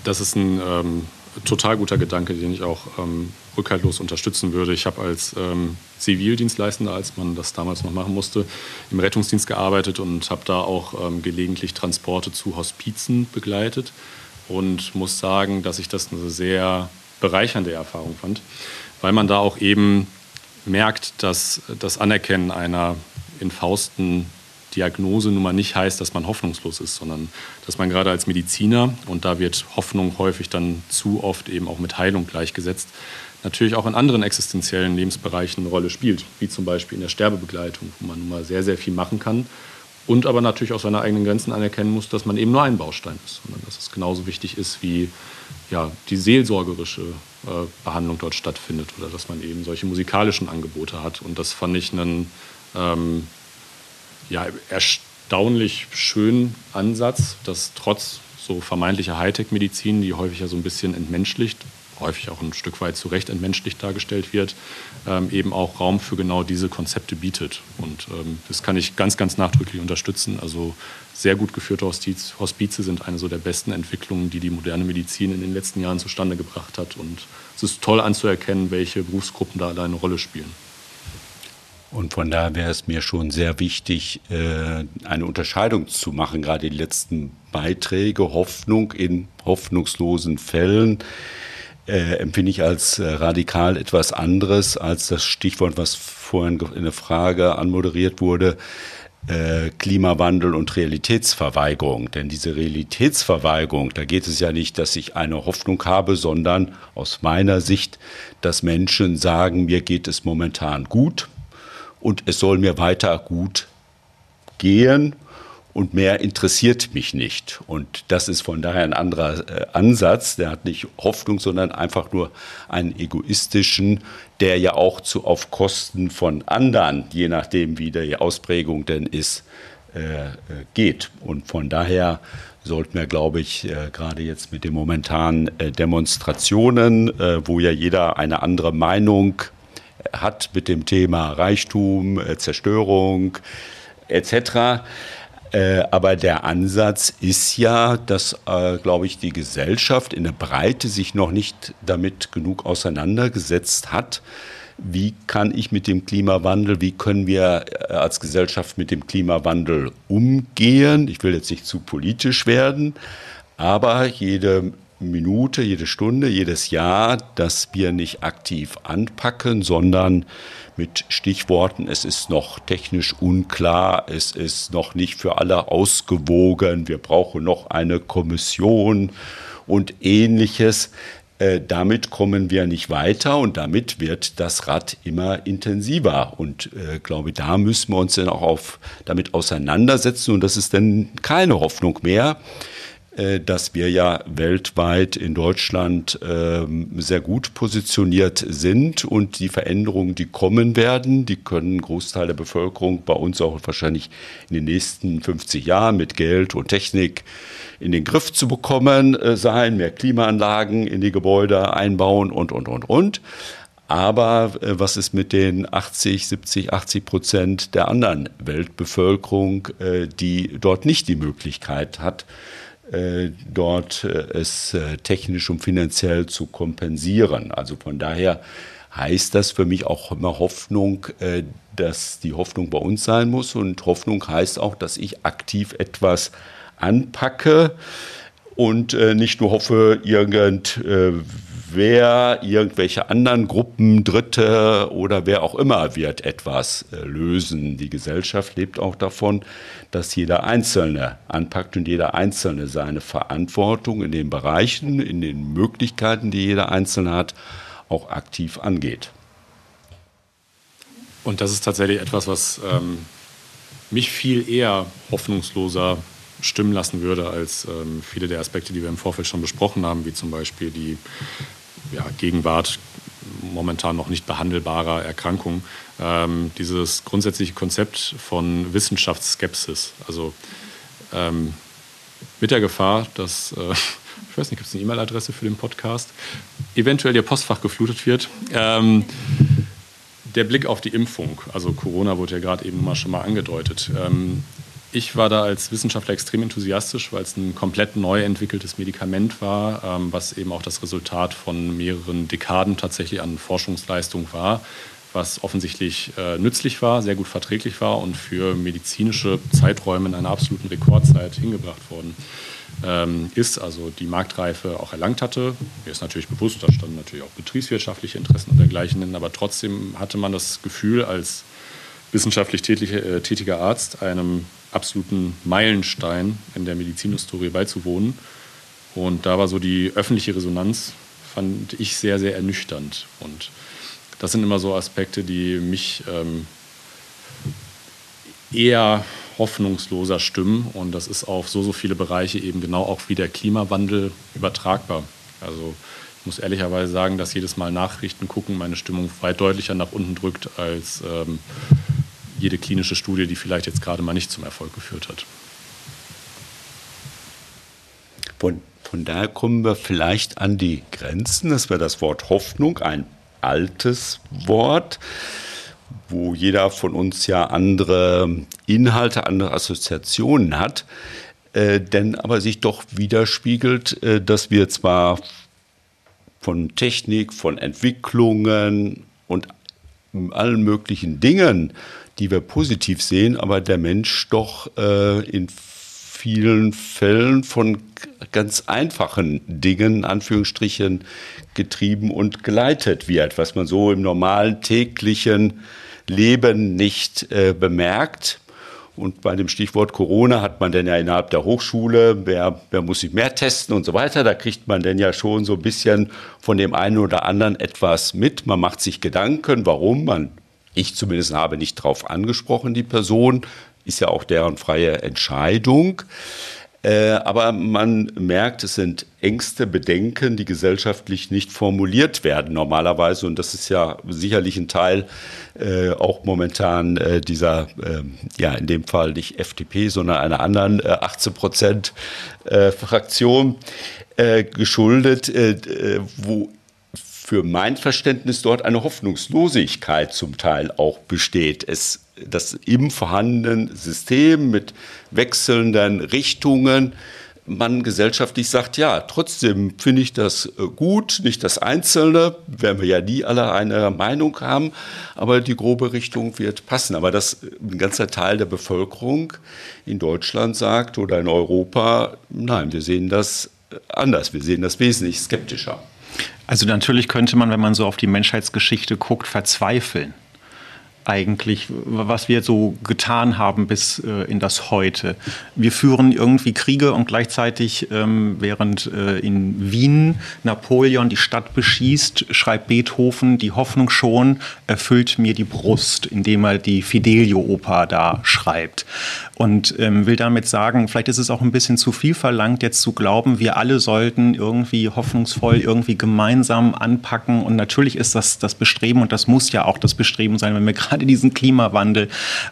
Das ist ein ähm, total guter Gedanke, den ich auch ähm, rückhaltlos unterstützen würde. Ich habe als ähm, Zivildienstleistender, als man das damals noch machen musste, im Rettungsdienst gearbeitet und habe da auch ähm, gelegentlich Transporte zu Hospizen begleitet und muss sagen, dass ich das eine sehr bereichernde Erfahrung fand, weil man da auch eben merkt, dass das Anerkennen einer in Fausten Diagnose nun mal nicht heißt, dass man hoffnungslos ist, sondern dass man gerade als Mediziner, und da wird Hoffnung häufig dann zu oft eben auch mit Heilung gleichgesetzt, natürlich auch in anderen existenziellen Lebensbereichen eine Rolle spielt, wie zum Beispiel in der Sterbebegleitung, wo man nun mal sehr, sehr viel machen kann und aber natürlich auch seine eigenen Grenzen anerkennen muss, dass man eben nur ein Baustein ist, sondern dass es genauso wichtig ist, wie ja, die seelsorgerische äh, Behandlung dort stattfindet oder dass man eben solche musikalischen Angebote hat. Und das fand ich einen ähm, ja, erstaunlich schönen Ansatz, dass trotz so vermeintlicher Hightech-Medizin, die häufig ja so ein bisschen entmenschlicht, häufig auch ein Stück weit zu Recht entmenschlicht dargestellt wird, ähm, eben auch Raum für genau diese Konzepte bietet. Und ähm, das kann ich ganz, ganz nachdrücklich unterstützen. Also sehr gut geführte Hospiz, Hospize sind eine so der besten Entwicklungen, die die moderne Medizin in den letzten Jahren zustande gebracht hat. Und es ist toll anzuerkennen, welche Berufsgruppen da eine Rolle spielen. Und von daher wäre es mir schon sehr wichtig, äh, eine Unterscheidung zu machen, gerade die letzten Beiträge, Hoffnung in hoffnungslosen Fällen. Äh, empfinde ich als äh, radikal etwas anderes als das Stichwort, was vorhin in der Frage anmoderiert wurde, äh, Klimawandel und Realitätsverweigerung. Denn diese Realitätsverweigerung, da geht es ja nicht, dass ich eine Hoffnung habe, sondern aus meiner Sicht, dass Menschen sagen, mir geht es momentan gut, und es soll mir weiter gut gehen und mehr interessiert mich nicht. Und das ist von daher ein anderer äh, Ansatz. Der hat nicht Hoffnung, sondern einfach nur einen egoistischen, der ja auch zu, auf Kosten von anderen, je nachdem wie die Ausprägung denn ist, äh, äh geht. Und von daher sollten wir, glaube ich, äh, gerade jetzt mit den momentanen Demonstrationen, wo ja jeder eine andere Meinung hat mit dem Thema Reichtum, Zerstörung etc., äh, aber der Ansatz ist ja, dass, äh, glaube ich, die Gesellschaft in der Breite sich noch nicht damit genug auseinandergesetzt hat. Wie kann ich mit dem Klimawandel, wie können wir äh, als Gesellschaft mit dem Klimawandel umgehen? Ich will jetzt nicht zu politisch werden, aber jede Minute, jede Stunde, jedes Jahr, dass wir nicht aktiv anpacken, sondern mit Stichworten, es ist noch technisch unklar, es ist noch nicht für alle ausgewogen, wir brauchen noch eine Kommission und ähnliches. Äh, damit kommen wir nicht weiter und damit wird das Rad immer intensiver. Und äh, glaube, da müssen wir uns dann auch auf, damit auseinandersetzen und das ist dann keine Hoffnung mehr, dass wir ja weltweit in Deutschland ähm, sehr gut positioniert sind und die Veränderungen, die kommen werden, die können Großteil der Bevölkerung bei uns auch wahrscheinlich in den nächsten 50 Jahren mit Geld und Technik in den Griff zu bekommen äh, sein, mehr Klimaanlagen in die Gebäude einbauen und, und, und, und. Aber äh, was ist mit den 80, 70, 80 Prozent der anderen Weltbevölkerung, die dort nicht die Möglichkeit hat, äh, dort äh, es äh, technisch und finanziell zu kompensieren. Also von daher heißt das für mich auch immer Hoffnung, dass die Hoffnung bei uns sein muss. Und Hoffnung heißt auch, dass ich aktiv etwas anpacke und nicht nur hoffe, irgend wer, irgendwelche anderen Gruppen, Dritte oder wer auch immer wird etwas äh, lösen. Die Gesellschaft lebt auch davon, dass jeder Einzelne anpackt und jeder Einzelne seine Verantwortung in den Bereichen, in den Möglichkeiten, die jeder Einzelne hat, auch aktiv angeht. Und das ist tatsächlich etwas, was ähm, mich viel eher hoffnungsloser stimmen lassen würde als ähm, viele der Aspekte, die wir im Vorfeld schon besprochen haben, wie zum Beispiel die ja, Gegenwart momentan noch nicht behandelbarer Erkrankung. Ähm, dieses grundsätzliche Konzept von Wissenschaftsskepsis, also ähm, mit der Gefahr, dass, äh, ich weiß nicht, gibt es eine E-Mail-Adresse für den Podcast, eventuell Ihr Postfach geflutet wird. Ähm, der Blick auf die Impfung, also Corona wurde ja gerade eben mal schon mal angedeutet. Ich war da als Wissenschaftler extrem enthusiastisch, weil es ein komplett neu entwickeltes Medikament war, ähm, was eben auch das Resultat von mehreren Dekaden tatsächlich an Forschungsleistung war, was offensichtlich äh, nützlich war, sehr gut verträglich war und für medizinische Zeiträume in einer absoluten Rekordzeit hingebracht worden ähm, ist, also die Marktreife auch erlangt hatte. Mir ist natürlich bewusst, da standen natürlich auch betriebswirtschaftliche Interessen und dergleichen, aber trotzdem hatte man das Gefühl als wissenschaftlich tätige, äh, tätiger Arzt einem absoluten Meilenstein in der Medizinhistorie beizuwohnen. Und da war so die öffentliche Resonanz, fand ich sehr, sehr ernüchternd. Und das sind immer so Aspekte, die mich ähm, eher hoffnungsloser stimmen. Und das ist auf so, so viele Bereiche eben genau auch wie der Klimawandel übertragbar. Also ich muss ehrlicherweise sagen, dass jedes Mal Nachrichten gucken meine Stimmung weit deutlicher nach unten drückt als ähm, jede klinische Studie, die vielleicht jetzt gerade mal nicht zum Erfolg geführt hat. Von, von daher kommen wir vielleicht an die Grenzen. Das wäre das Wort Hoffnung, ein altes Wort, wo jeder von uns ja andere Inhalte, andere Assoziationen hat, äh, denn aber sich doch widerspiegelt, äh, dass wir zwar von Technik, von Entwicklungen und allen möglichen Dingen die wir positiv sehen, aber der Mensch doch äh, in vielen Fällen von ganz einfachen Dingen, Anführungsstrichen, getrieben und geleitet wird, was man so im normalen täglichen Leben nicht äh, bemerkt. Und bei dem Stichwort Corona hat man dann ja innerhalb der Hochschule, wer, wer muss sich mehr testen und so weiter. Da kriegt man dann ja schon so ein bisschen von dem einen oder anderen etwas mit. Man macht sich Gedanken, warum. Man ich zumindest habe nicht darauf angesprochen, die Person. ist ja auch deren freie Entscheidung. Äh, aber man merkt, es sind Ängste, Bedenken, die gesellschaftlich nicht formuliert werden normalerweise. Und das ist ja sicherlich ein Teil äh, auch momentan äh, dieser, äh, ja, in dem Fall nicht FDP, sondern einer anderen 18 äh, Prozent äh, Fraktion geschuldet, wo für mein Verständnis dort eine Hoffnungslosigkeit zum Teil auch besteht. Es das im vorhandenen System mit wechselnden Richtungen man gesellschaftlich sagt, ja, trotzdem finde ich das äh, gut, nicht das Einzelne, werden wir ja nie alle eine Meinung haben, aber die grobe Richtung wird passen. Aber dass ein ganzer Teil der Bevölkerung in Deutschland sagt oder in Europa, nein, wir sehen das anders, wir sehen das wesentlich skeptischer. Also natürlich könnte man, wenn man so auf die Menschheitsgeschichte guckt, verzweifeln eigentlich, was wir so getan haben bis äh, in das Heute. Wir führen irgendwie Kriege und gleichzeitig, ähm, während äh, in Wien Napoleon die Stadt beschießt, schreibt Beethoven, die Hoffnung schon erfüllt mir die Brust, indem er die Fidelio-Oper da schreibt. Und ähm, will damit sagen, vielleicht ist es auch ein bisschen zu viel verlangt, jetzt zu glauben, wir alle sollten irgendwie hoffnungsvoll irgendwie gemeinsam anpacken. Und natürlich ist das das Bestreben und das muss ja auch das Bestreben sein, wenn wir gerade gerade diesen Klimawandel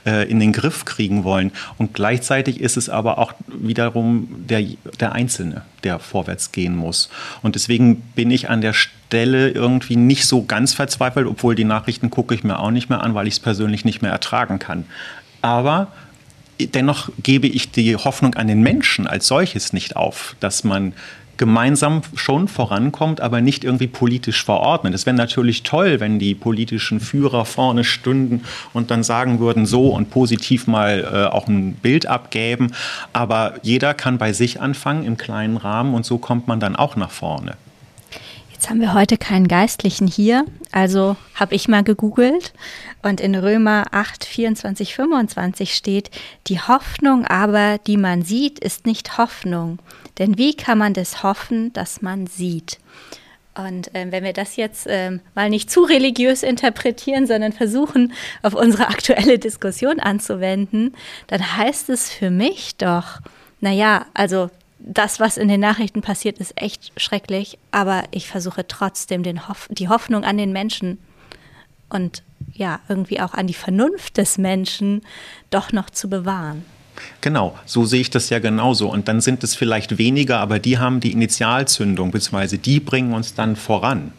äh, in den Griff kriegen wollen. Und gleichzeitig ist es aber auch wiederum der, der Einzelne, der vorwärts gehen muss. Und deswegen bin ich an der Stelle irgendwie nicht so ganz verzweifelt, obwohl die Nachrichten gucke ich mir auch nicht mehr an, weil ich es persönlich nicht mehr ertragen kann. Aber dennoch gebe ich die Hoffnung an den Menschen als solches nicht auf, dass man gemeinsam schon vorankommt, aber nicht irgendwie politisch verordnet. Es wäre natürlich toll, wenn die politischen Führer vorne stünden und dann sagen würden, so und positiv mal äh, auch ein Bild abgeben. Aber jeder kann bei sich anfangen im kleinen Rahmen und so kommt man dann auch nach vorne. Jetzt haben wir heute keinen Geistlichen hier, also habe ich mal gegoogelt und in Römer 8, 24, 25 steht, die Hoffnung aber, die man sieht, ist nicht Hoffnung. Denn wie kann man das hoffen, dass man sieht? Und äh, wenn wir das jetzt äh, mal nicht zu religiös interpretieren, sondern versuchen, auf unsere aktuelle Diskussion anzuwenden, dann heißt es für mich doch, naja, also das, was in den Nachrichten passiert, ist echt schrecklich, aber ich versuche trotzdem Hoff die Hoffnung an den Menschen und ja, irgendwie auch an die Vernunft des Menschen doch noch zu bewahren. Genau, so sehe ich das ja genauso. Und dann sind es vielleicht weniger, aber die haben die Initialzündung, beziehungsweise die bringen uns dann voran.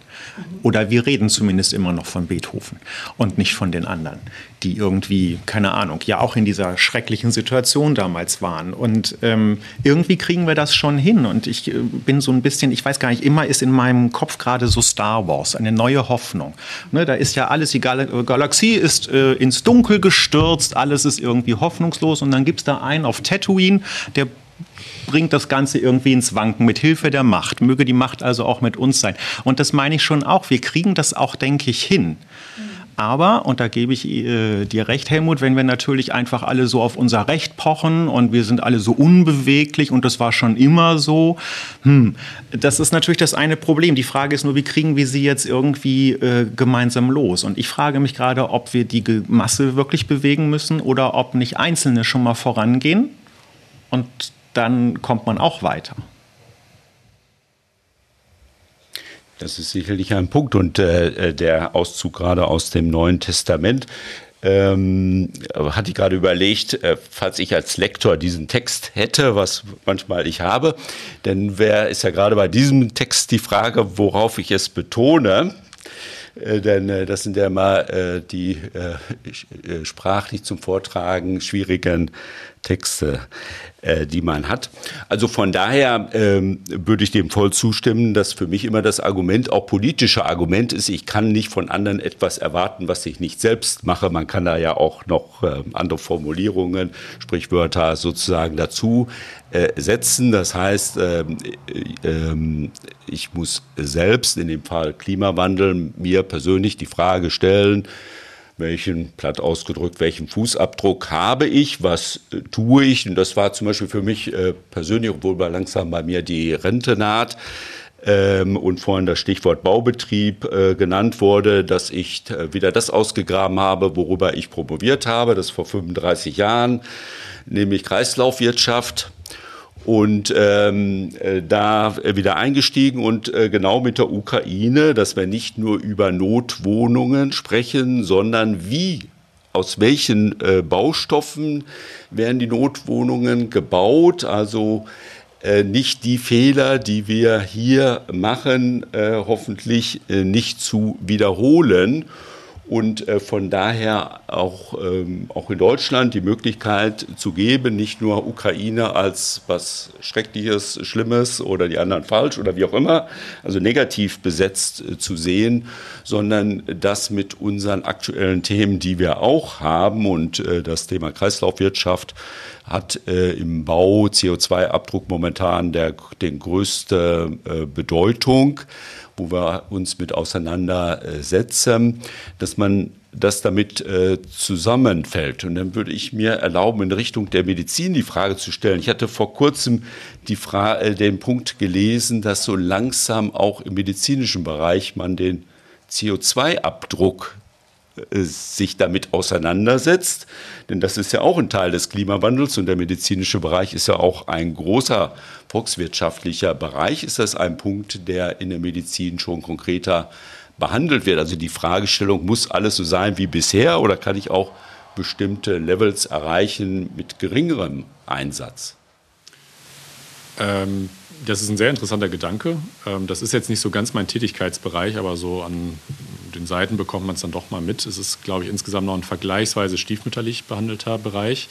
Oder wir reden zumindest immer noch von Beethoven und nicht von den anderen, die irgendwie, keine Ahnung, ja auch in dieser schrecklichen Situation damals waren. Und ähm, irgendwie kriegen wir das schon hin. Und ich äh, bin so ein bisschen, ich weiß gar nicht, immer ist in meinem Kopf gerade so Star Wars, eine neue Hoffnung. Ne, da ist ja alles, die Gal Galaxie ist äh, ins Dunkel gestürzt, alles ist irgendwie hoffnungslos. Und dann gibt es da einen auf Tatooine, der bringt das Ganze irgendwie ins Wanken mit Hilfe der Macht. Möge die Macht also auch mit uns sein. Und das meine ich schon auch. Wir kriegen das auch, denke ich, hin. Aber, und da gebe ich äh, dir recht, Helmut, wenn wir natürlich einfach alle so auf unser Recht pochen und wir sind alle so unbeweglich und das war schon immer so, hm, das ist natürlich das eine Problem. Die Frage ist nur, wie kriegen wir sie jetzt irgendwie äh, gemeinsam los? Und ich frage mich gerade, ob wir die Masse wirklich bewegen müssen oder ob nicht Einzelne schon mal vorangehen und dann kommt man auch weiter. Das ist sicherlich ein Punkt. Und äh, äh der Auszug gerade aus dem Neuen Testament ähm, hatte ich gerade überlegt, äh, falls ich als Lektor diesen Text hätte, was manchmal ich habe, denn wer ist ja gerade bei diesem Text die Frage, worauf ich es betone. Äh, denn äh, das sind ja immer äh, die sprachlich zum Vortragen schwierigen Texte. Äh, die man hat. Also von daher ähm, würde ich dem voll zustimmen, dass für mich immer das Argument, auch politische Argument ist, ich kann nicht von anderen etwas erwarten, was ich nicht selbst mache. Man kann da ja auch noch äh, andere Formulierungen, Sprichwörter sozusagen dazu äh, setzen. Das heißt, ähm, äh, ähm, ich muss selbst in dem Fall Klimawandel mir persönlich die Frage stellen, welchen, platt ausgedrückt, welchen Fußabdruck habe ich, was äh, tue ich. Und das war zum Beispiel für mich äh, persönlich, obwohl bei langsam bei mir die Rente naht, ähm, und vorhin das Stichwort Baubetrieb äh, genannt wurde, dass ich äh, wieder das ausgegraben habe, worüber ich promoviert habe, das vor 35 Jahren, nämlich Kreislaufwirtschaft und ähm, äh, da wieder eingestiegen und äh, genau mit der Ukraine, dass wir nicht nur über Notwohnungen sprechen, sondern wie aus welchen äh, Baustoffen werden die Notwohnungen gebaut, also äh, nicht die Fehler, die wir hier machen, äh, hoffentlich äh, nicht zu wiederholen und äh, von daher auch, ähm, auch in Deutschland die Möglichkeit zu geben, nicht nur Ukraine als was Schreckliches, Schlimmes oder die anderen falsch oder wie auch immer, also negativ besetzt äh, zu sehen, sondern das mit unseren aktuellen Themen, die wir auch haben. Und äh, das Thema Kreislaufwirtschaft hat im Bau CO2-Abdruck momentan der, den größte Bedeutung wo wir uns mit auseinandersetzen, dass man das damit äh, zusammenfällt. Und dann würde ich mir erlauben, in Richtung der Medizin die Frage zu stellen. Ich hatte vor kurzem die äh, den Punkt gelesen, dass so langsam auch im medizinischen Bereich man den CO2-Abdruck äh, sich damit auseinandersetzt. Denn das ist ja auch ein Teil des Klimawandels und der medizinische Bereich ist ja auch ein großer volkswirtschaftlicher Bereich. Ist das ein Punkt, der in der Medizin schon konkreter behandelt wird? Also die Fragestellung, muss alles so sein wie bisher oder kann ich auch bestimmte Levels erreichen mit geringerem Einsatz? Ähm, das ist ein sehr interessanter Gedanke. Ähm, das ist jetzt nicht so ganz mein Tätigkeitsbereich, aber so an den Seiten bekommt man es dann doch mal mit. Es ist, glaube ich, insgesamt noch ein vergleichsweise stiefmütterlich behandelter Bereich.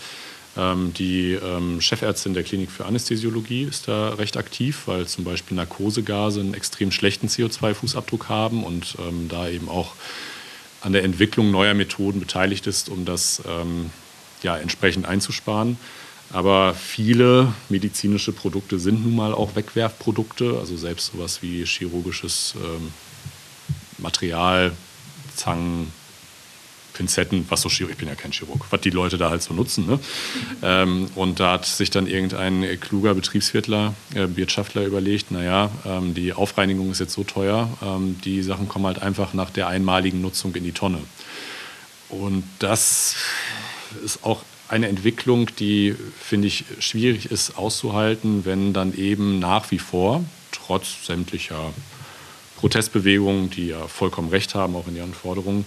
Ähm, die ähm, Chefärztin der Klinik für Anästhesiologie ist da recht aktiv, weil zum Beispiel Narkosegase einen extrem schlechten CO2-Fußabdruck haben und ähm, da eben auch an der Entwicklung neuer Methoden beteiligt ist, um das ja, entsprechend einzusparen. Aber viele medizinische Produkte sind nun mal auch Wegwerfprodukte, also selbst sowas wie chirurgisches Material, Zangen, Pinzetten, was so Chirurg, ich bin ja kein Chirurg, was die Leute da halt so nutzen. Ne? Ähm, und da hat sich dann irgendein kluger Betriebswirtler, äh, Wirtschaftler überlegt, naja, ähm, die Aufreinigung ist jetzt so teuer, ähm, die Sachen kommen halt einfach nach der einmaligen Nutzung in die Tonne. Und das ist auch eine Entwicklung, die, finde ich, schwierig ist auszuhalten, wenn dann eben nach wie vor, trotz sämtlicher Protestbewegungen, die ja vollkommen recht haben, auch in ihren Forderungen,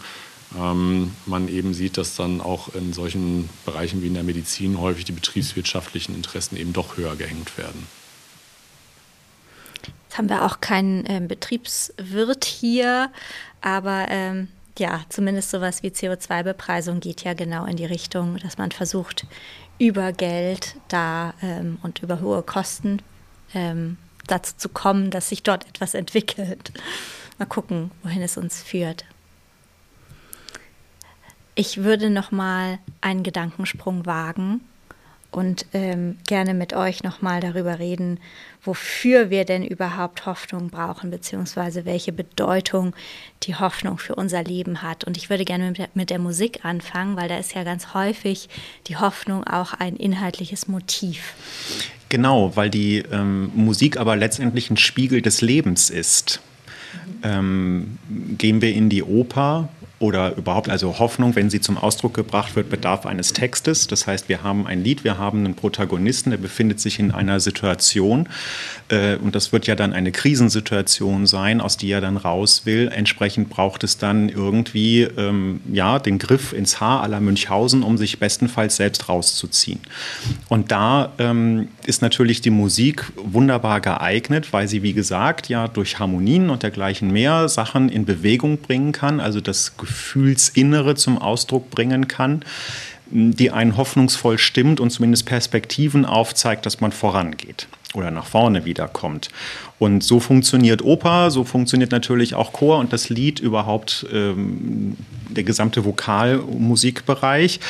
man eben sieht, dass dann auch in solchen Bereichen wie in der Medizin häufig die betriebswirtschaftlichen Interessen eben doch höher gehängt werden. Jetzt haben wir auch keinen äh, Betriebswirt hier, aber ähm, ja, zumindest sowas wie CO2-Bepreisung geht ja genau in die Richtung, dass man versucht, über Geld da ähm, und über hohe Kosten ähm, dazu zu kommen, dass sich dort etwas entwickelt. Mal gucken, wohin es uns führt. Ich würde noch mal einen Gedankensprung wagen und ähm, gerne mit euch noch mal darüber reden, wofür wir denn überhaupt Hoffnung brauchen, beziehungsweise welche Bedeutung die Hoffnung für unser Leben hat. Und ich würde gerne mit der, mit der Musik anfangen, weil da ist ja ganz häufig die Hoffnung auch ein inhaltliches Motiv. Genau, weil die ähm, Musik aber letztendlich ein Spiegel des Lebens ist. Ähm, gehen wir in die Oper oder überhaupt also Hoffnung, wenn sie zum Ausdruck gebracht wird, bedarf eines Textes. Das heißt, wir haben ein Lied, wir haben einen Protagonisten, der befindet sich in einer Situation äh, und das wird ja dann eine Krisensituation sein, aus die er dann raus will. Entsprechend braucht es dann irgendwie ähm, ja den Griff ins Haar aller Münchhausen, um sich bestenfalls selbst rauszuziehen. Und da ähm, ist natürlich die Musik wunderbar geeignet, weil sie wie gesagt ja durch Harmonien und dergleichen mehr Sachen in Bewegung bringen kann. Also das Gefühlsinnere zum Ausdruck bringen kann, die einen hoffnungsvoll stimmt und zumindest Perspektiven aufzeigt, dass man vorangeht oder nach vorne wiederkommt. Und so funktioniert Oper, so funktioniert natürlich auch Chor und das Lied überhaupt, ähm, der gesamte Vokalmusikbereich.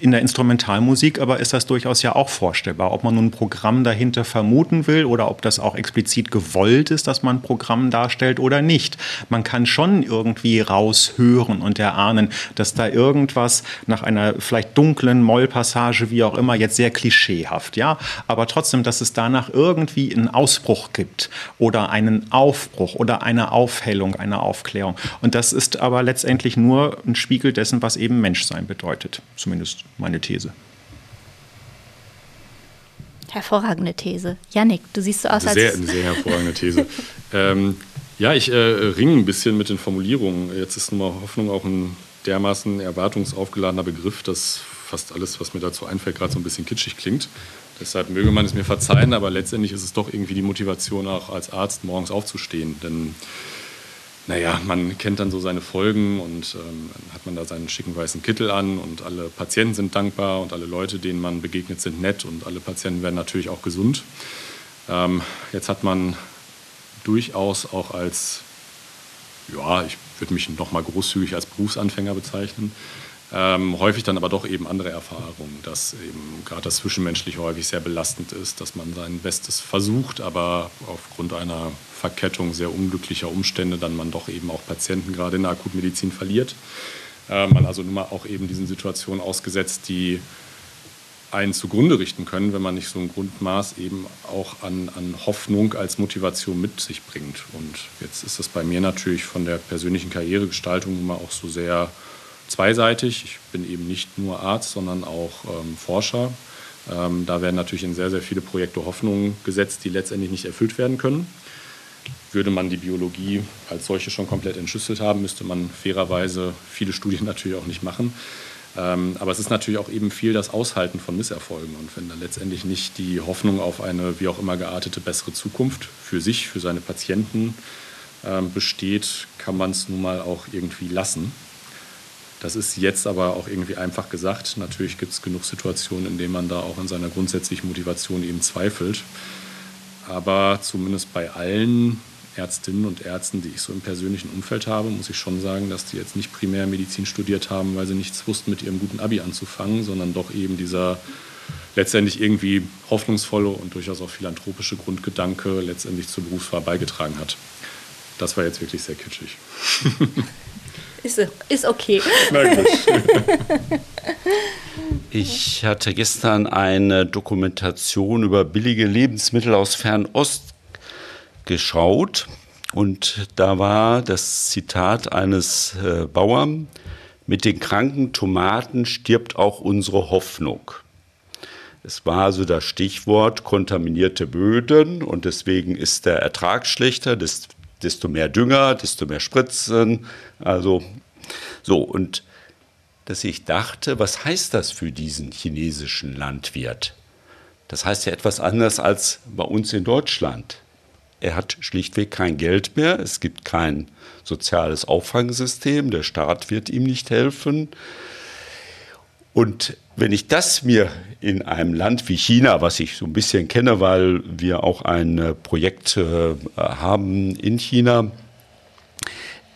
In der Instrumentalmusik aber ist das durchaus ja auch vorstellbar. Ob man nun ein Programm dahinter vermuten will oder ob das auch explizit gewollt ist, dass man ein Programm darstellt oder nicht. Man kann schon irgendwie raushören und erahnen, dass da irgendwas nach einer vielleicht dunklen Mollpassage, wie auch immer, jetzt sehr klischeehaft, ja. Aber trotzdem, dass es danach irgendwie einen Ausbruch gibt oder einen Aufbruch oder eine Aufhellung, eine Aufklärung. Und das ist aber letztendlich nur ein Spiegel dessen, was eben Menschsein bedeutet. Zumindest meine These. Hervorragende These. Yannick, du siehst so aus als... Sehr, eine sehr hervorragende These. ähm, ja, ich äh, ringe ein bisschen mit den Formulierungen. Jetzt ist nun mal Hoffnung auch ein dermaßen erwartungsaufgeladener Begriff, dass fast alles, was mir dazu einfällt, gerade so ein bisschen kitschig klingt. Deshalb möge man es mir verzeihen, aber letztendlich ist es doch irgendwie die Motivation, auch als Arzt morgens aufzustehen. Denn naja, man kennt dann so seine Folgen und ähm, hat man da seinen schicken weißen Kittel an und alle Patienten sind dankbar und alle Leute, denen man begegnet, sind nett und alle Patienten werden natürlich auch gesund. Ähm, jetzt hat man durchaus auch als, ja, ich würde mich nochmal großzügig als Berufsanfänger bezeichnen, ähm, häufig dann aber doch eben andere Erfahrungen, dass eben gerade das Zwischenmenschliche häufig sehr belastend ist, dass man sein Bestes versucht, aber aufgrund einer Verkettung sehr unglücklicher Umstände dann man doch eben auch Patienten gerade in der Akutmedizin verliert. Äh, man also nun mal auch eben diesen Situationen ausgesetzt, die einen zugrunde richten können, wenn man nicht so ein Grundmaß eben auch an, an Hoffnung als Motivation mit sich bringt. Und jetzt ist das bei mir natürlich von der persönlichen Karrieregestaltung immer auch so sehr zweiseitig. Ich bin eben nicht nur Arzt, sondern auch ähm, Forscher. Ähm, da werden natürlich in sehr, sehr viele Projekte Hoffnungen gesetzt, die letztendlich nicht erfüllt werden können. Würde man die Biologie als solche schon komplett entschlüsselt haben, müsste man fairerweise viele Studien natürlich auch nicht machen. Ähm, aber es ist natürlich auch eben viel das Aushalten von Misserfolgen. Und wenn dann letztendlich nicht die Hoffnung auf eine wie auch immer geartete bessere Zukunft für sich, für seine Patienten ähm, besteht, kann man es nun mal auch irgendwie lassen. Das ist jetzt aber auch irgendwie einfach gesagt. Natürlich gibt es genug Situationen, in denen man da auch an seiner grundsätzlichen Motivation eben zweifelt. Aber zumindest bei allen Ärztinnen und Ärzten, die ich so im persönlichen Umfeld habe, muss ich schon sagen, dass die jetzt nicht primär Medizin studiert haben, weil sie nichts wussten, mit ihrem guten Abi anzufangen, sondern doch eben dieser letztendlich irgendwie hoffnungsvolle und durchaus auch philanthropische Grundgedanke letztendlich zur Berufswahl beigetragen hat. Das war jetzt wirklich sehr kitschig. Ist, ist okay. ich hatte gestern eine Dokumentation über billige Lebensmittel aus Fernost geschaut und da war das Zitat eines äh, Bauern, mit den kranken Tomaten stirbt auch unsere Hoffnung. Es war also das Stichwort kontaminierte Böden und deswegen ist der Ertrag schlechter, desto mehr Dünger, desto mehr Spritzen. Also so, und dass ich dachte, was heißt das für diesen chinesischen Landwirt? Das heißt ja etwas anders als bei uns in Deutschland. Er hat schlichtweg kein Geld mehr, es gibt kein soziales Auffangsystem, der Staat wird ihm nicht helfen. Und wenn ich das mir in einem Land wie China, was ich so ein bisschen kenne, weil wir auch ein äh, Projekt äh, haben in China,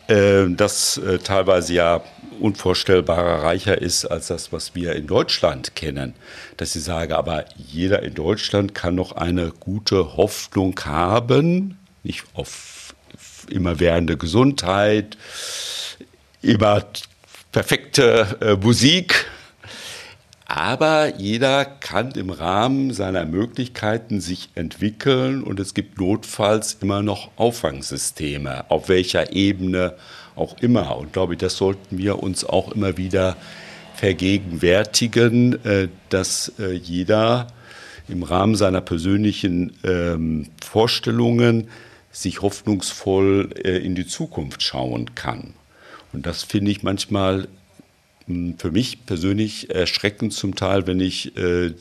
äh, das teilweise ja unvorstellbarer reicher ist als das, was wir in Deutschland kennen. Dass ich sage, aber jeder in Deutschland kann noch eine gute Hoffnung haben, nicht auf immerwährende Gesundheit, immer perfekte äh, Musik, aber jeder kann im Rahmen seiner Möglichkeiten sich entwickeln und es gibt notfalls immer noch Auffangsysteme, auf welcher Ebene auch immer. Und glaube ich, das sollten wir uns auch immer wieder vergegenwärtigen, äh, dass äh, jeder im Rahmen seiner persönlichen ähm, Vorstellungen sich hoffnungsvoll äh, in die Zukunft schauen kann. Und das finde ich manchmal hm, für mich persönlich erschreckend zum Teil, wenn ich äh, äh,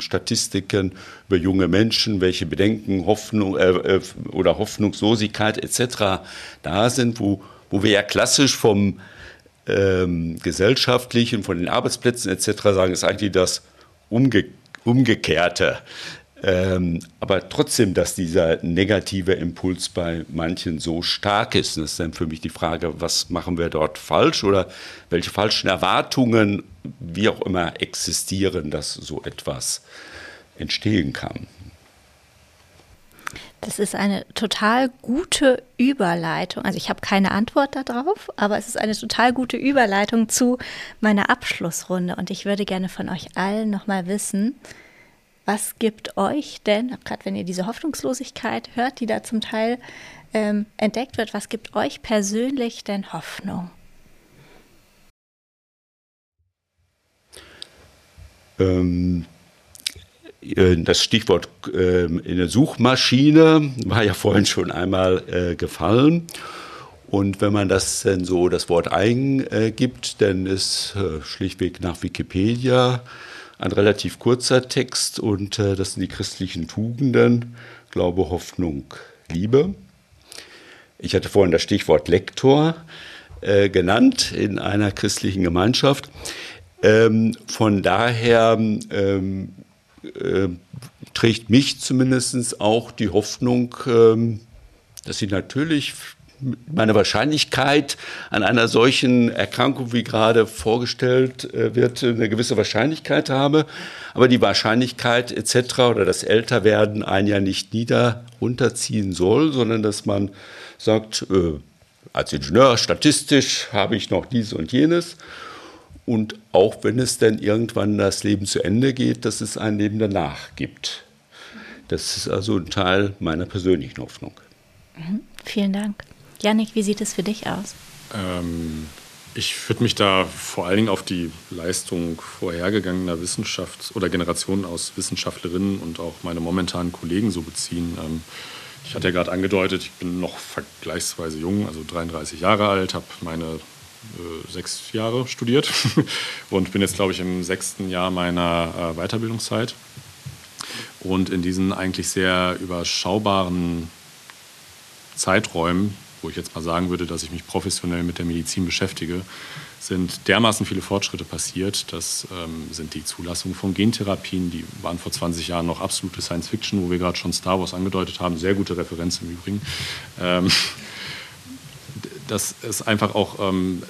Statistiken über junge Menschen, welche Bedenken, Hoffnung äh, oder Hoffnungslosigkeit etc. da sind, wo, wo wir ja klassisch vom ähm, gesellschaftlichen, von den Arbeitsplätzen etc. sagen, ist eigentlich das Umge Umgekehrte. Ähm, aber trotzdem, dass dieser negative Impuls bei manchen so stark ist, das ist dann für mich die Frage, was machen wir dort falsch oder welche falschen Erwartungen, wie auch immer, existieren, dass so etwas entstehen kann. Das ist eine total gute Überleitung. Also ich habe keine Antwort darauf, aber es ist eine total gute Überleitung zu meiner Abschlussrunde. Und ich würde gerne von euch allen nochmal wissen, was gibt euch denn, gerade wenn ihr diese Hoffnungslosigkeit hört, die da zum Teil ähm, entdeckt wird, was gibt euch persönlich denn Hoffnung? Ähm, äh, das Stichwort äh, in der Suchmaschine war ja vorhin schon einmal äh, gefallen. Und wenn man das dann so das Wort eingibt, dann ist schlichtweg nach Wikipedia ein relativ kurzer Text und das sind die christlichen Tugenden, Glaube, Hoffnung, Liebe. Ich hatte vorhin das Stichwort Lektor genannt in einer christlichen Gemeinschaft. Ähm, von daher ähm, äh, trägt mich zumindest auch die Hoffnung, ähm, dass sie natürlich meine Wahrscheinlichkeit an einer solchen Erkrankung, wie gerade vorgestellt äh, wird, eine gewisse Wahrscheinlichkeit habe. Aber die Wahrscheinlichkeit etc. oder das Älterwerden einen ja nicht nieder runterziehen soll, sondern dass man sagt, äh, als Ingenieur statistisch habe ich noch dies und jenes und auch wenn es dann irgendwann das Leben zu Ende geht, dass es ein Leben danach gibt. Das ist also ein Teil meiner persönlichen Hoffnung. Mhm. Vielen Dank. Janik, wie sieht es für dich aus? Ähm, ich würde mich da vor allen Dingen auf die Leistung vorhergegangener Wissenschafts- oder Generationen aus Wissenschaftlerinnen und auch meine momentanen Kollegen so beziehen. Ähm, ich hatte ja gerade angedeutet, ich bin noch vergleichsweise jung, also 33 Jahre alt, habe meine äh, sechs Jahre studiert und bin jetzt, glaube ich, im sechsten Jahr meiner äh, Weiterbildungszeit. Und in diesen eigentlich sehr überschaubaren Zeiträumen, wo ich jetzt mal sagen würde, dass ich mich professionell mit der Medizin beschäftige, sind dermaßen viele Fortschritte passiert. Das ähm, sind die Zulassung von Gentherapien, die waren vor 20 Jahren noch absolute Science Fiction, wo wir gerade schon Star Wars angedeutet haben. Sehr gute Referenz im Übrigen. Ähm, dass es einfach auch ähm,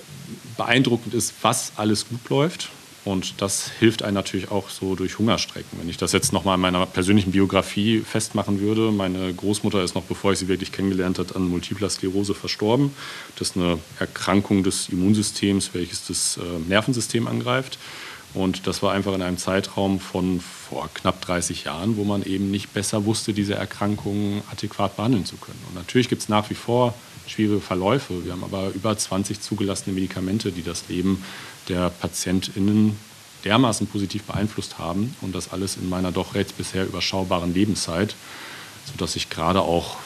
beeindruckend ist, was alles gut läuft. Und das hilft einem natürlich auch so durch Hungerstrecken. Wenn ich das jetzt nochmal in meiner persönlichen Biografie festmachen würde, meine Großmutter ist noch, bevor ich sie wirklich kennengelernt habe, an Multipler Sklerose verstorben. Das ist eine Erkrankung des Immunsystems, welches das äh, Nervensystem angreift. Und das war einfach in einem Zeitraum von vor knapp 30 Jahren, wo man eben nicht besser wusste, diese Erkrankungen adäquat behandeln zu können. Und natürlich gibt es nach wie vor schwierige Verläufe. Wir haben aber über 20 zugelassene Medikamente, die das Leben der PatientInnen dermaßen positiv beeinflusst haben und das alles in meiner doch recht bisher überschaubaren Lebenszeit, sodass ich gerade auch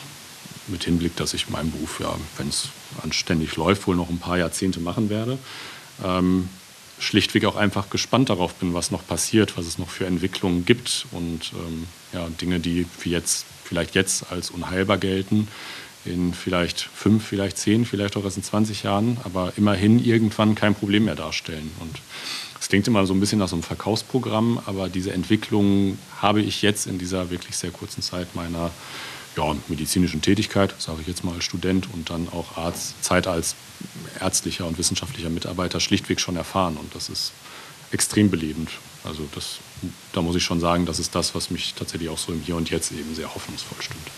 mit Hinblick, dass ich meinen Beruf, ja, wenn es anständig läuft, wohl noch ein paar Jahrzehnte machen werde, ähm, schlichtweg auch einfach gespannt darauf bin, was noch passiert, was es noch für Entwicklungen gibt und ähm, ja, Dinge, die für jetzt, vielleicht jetzt als unheilbar gelten, in vielleicht fünf, vielleicht zehn, vielleicht auch erst in 20 Jahren, aber immerhin irgendwann kein Problem mehr darstellen. Und es klingt immer so ein bisschen nach so einem Verkaufsprogramm, aber diese Entwicklung habe ich jetzt in dieser wirklich sehr kurzen Zeit meiner ja, medizinischen Tätigkeit, sage ich jetzt mal als Student und dann auch Arzt, Zeit als ärztlicher und wissenschaftlicher Mitarbeiter schlichtweg schon erfahren. Und das ist extrem belebend. Also das, da muss ich schon sagen, das ist das, was mich tatsächlich auch so im Hier und Jetzt eben sehr hoffnungsvoll stimmt.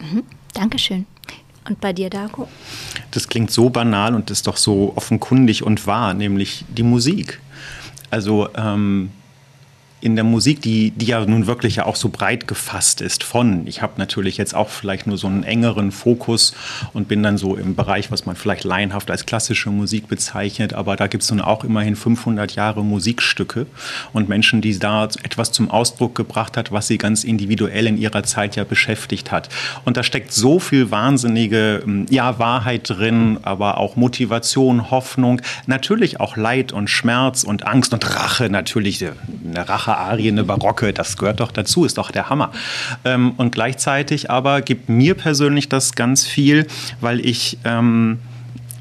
Mhm. Dankeschön. Und bei dir, Darko? Das klingt so banal und ist doch so offenkundig und wahr, nämlich die Musik. Also ähm, in der Musik, die, die ja nun wirklich ja auch so breit gefasst ist von, ich habe natürlich jetzt auch vielleicht nur so einen engeren Fokus und bin dann so im Bereich, was man vielleicht laienhaft als klassische Musik bezeichnet, aber da gibt es nun auch immerhin 500 Jahre Musikstücke und Menschen, die da etwas zum Ausdruck gebracht hat, was sie ganz individuell in ihrer Zeit ja beschäftigt hat. Und da steckt so viel wahnsinnige, ähm, ja, Wahrheit drin, aber auch Motivation, Hoffnung, natürlich auch Leid und Schmerz und Angst und Rache, natürlich eine Rache Arie, eine Barocke, das gehört doch dazu, ist doch der Hammer. Ähm, und gleichzeitig aber gibt mir persönlich das ganz viel, weil ich ähm,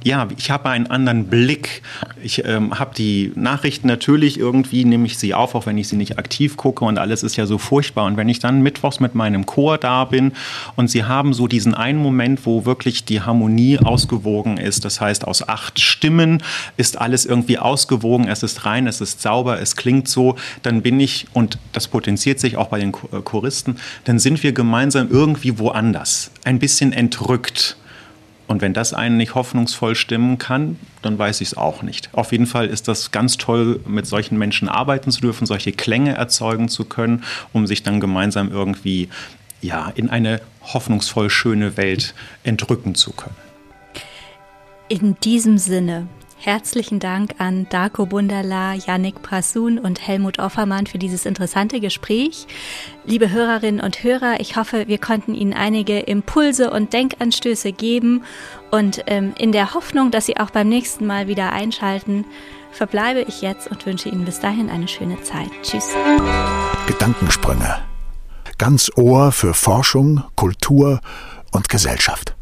ja, ich habe einen anderen Blick. Ich ähm, habe die Nachrichten natürlich irgendwie, nehme ich sie auf, auch wenn ich sie nicht aktiv gucke und alles ist ja so furchtbar. Und wenn ich dann mittwochs mit meinem Chor da bin und sie haben so diesen einen Moment, wo wirklich die Harmonie ausgewogen ist, das heißt aus acht Stimmen ist alles irgendwie ausgewogen, es ist rein, es ist sauber, es klingt so, dann bin ich, und das potenziert sich auch bei den Choristen, dann sind wir gemeinsam irgendwie woanders, ein bisschen entrückt. Und wenn das einen nicht hoffnungsvoll stimmen kann, dann weiß ich es auch nicht. Auf jeden Fall ist das ganz toll, mit solchen Menschen arbeiten zu dürfen, solche Klänge erzeugen zu können, um sich dann gemeinsam irgendwie ja, in eine hoffnungsvoll schöne Welt entrücken zu können. In diesem Sinne Herzlichen Dank an Darko Bundala, Yannick Prasun und Helmut Offermann für dieses interessante Gespräch. Liebe Hörerinnen und Hörer, ich hoffe, wir konnten Ihnen einige Impulse und Denkanstöße geben und ähm, in der Hoffnung, dass Sie auch beim nächsten Mal wieder einschalten, verbleibe ich jetzt und wünsche Ihnen bis dahin eine schöne Zeit. Tschüss. Gedankensprünge. Ganz Ohr für Forschung, Kultur und Gesellschaft.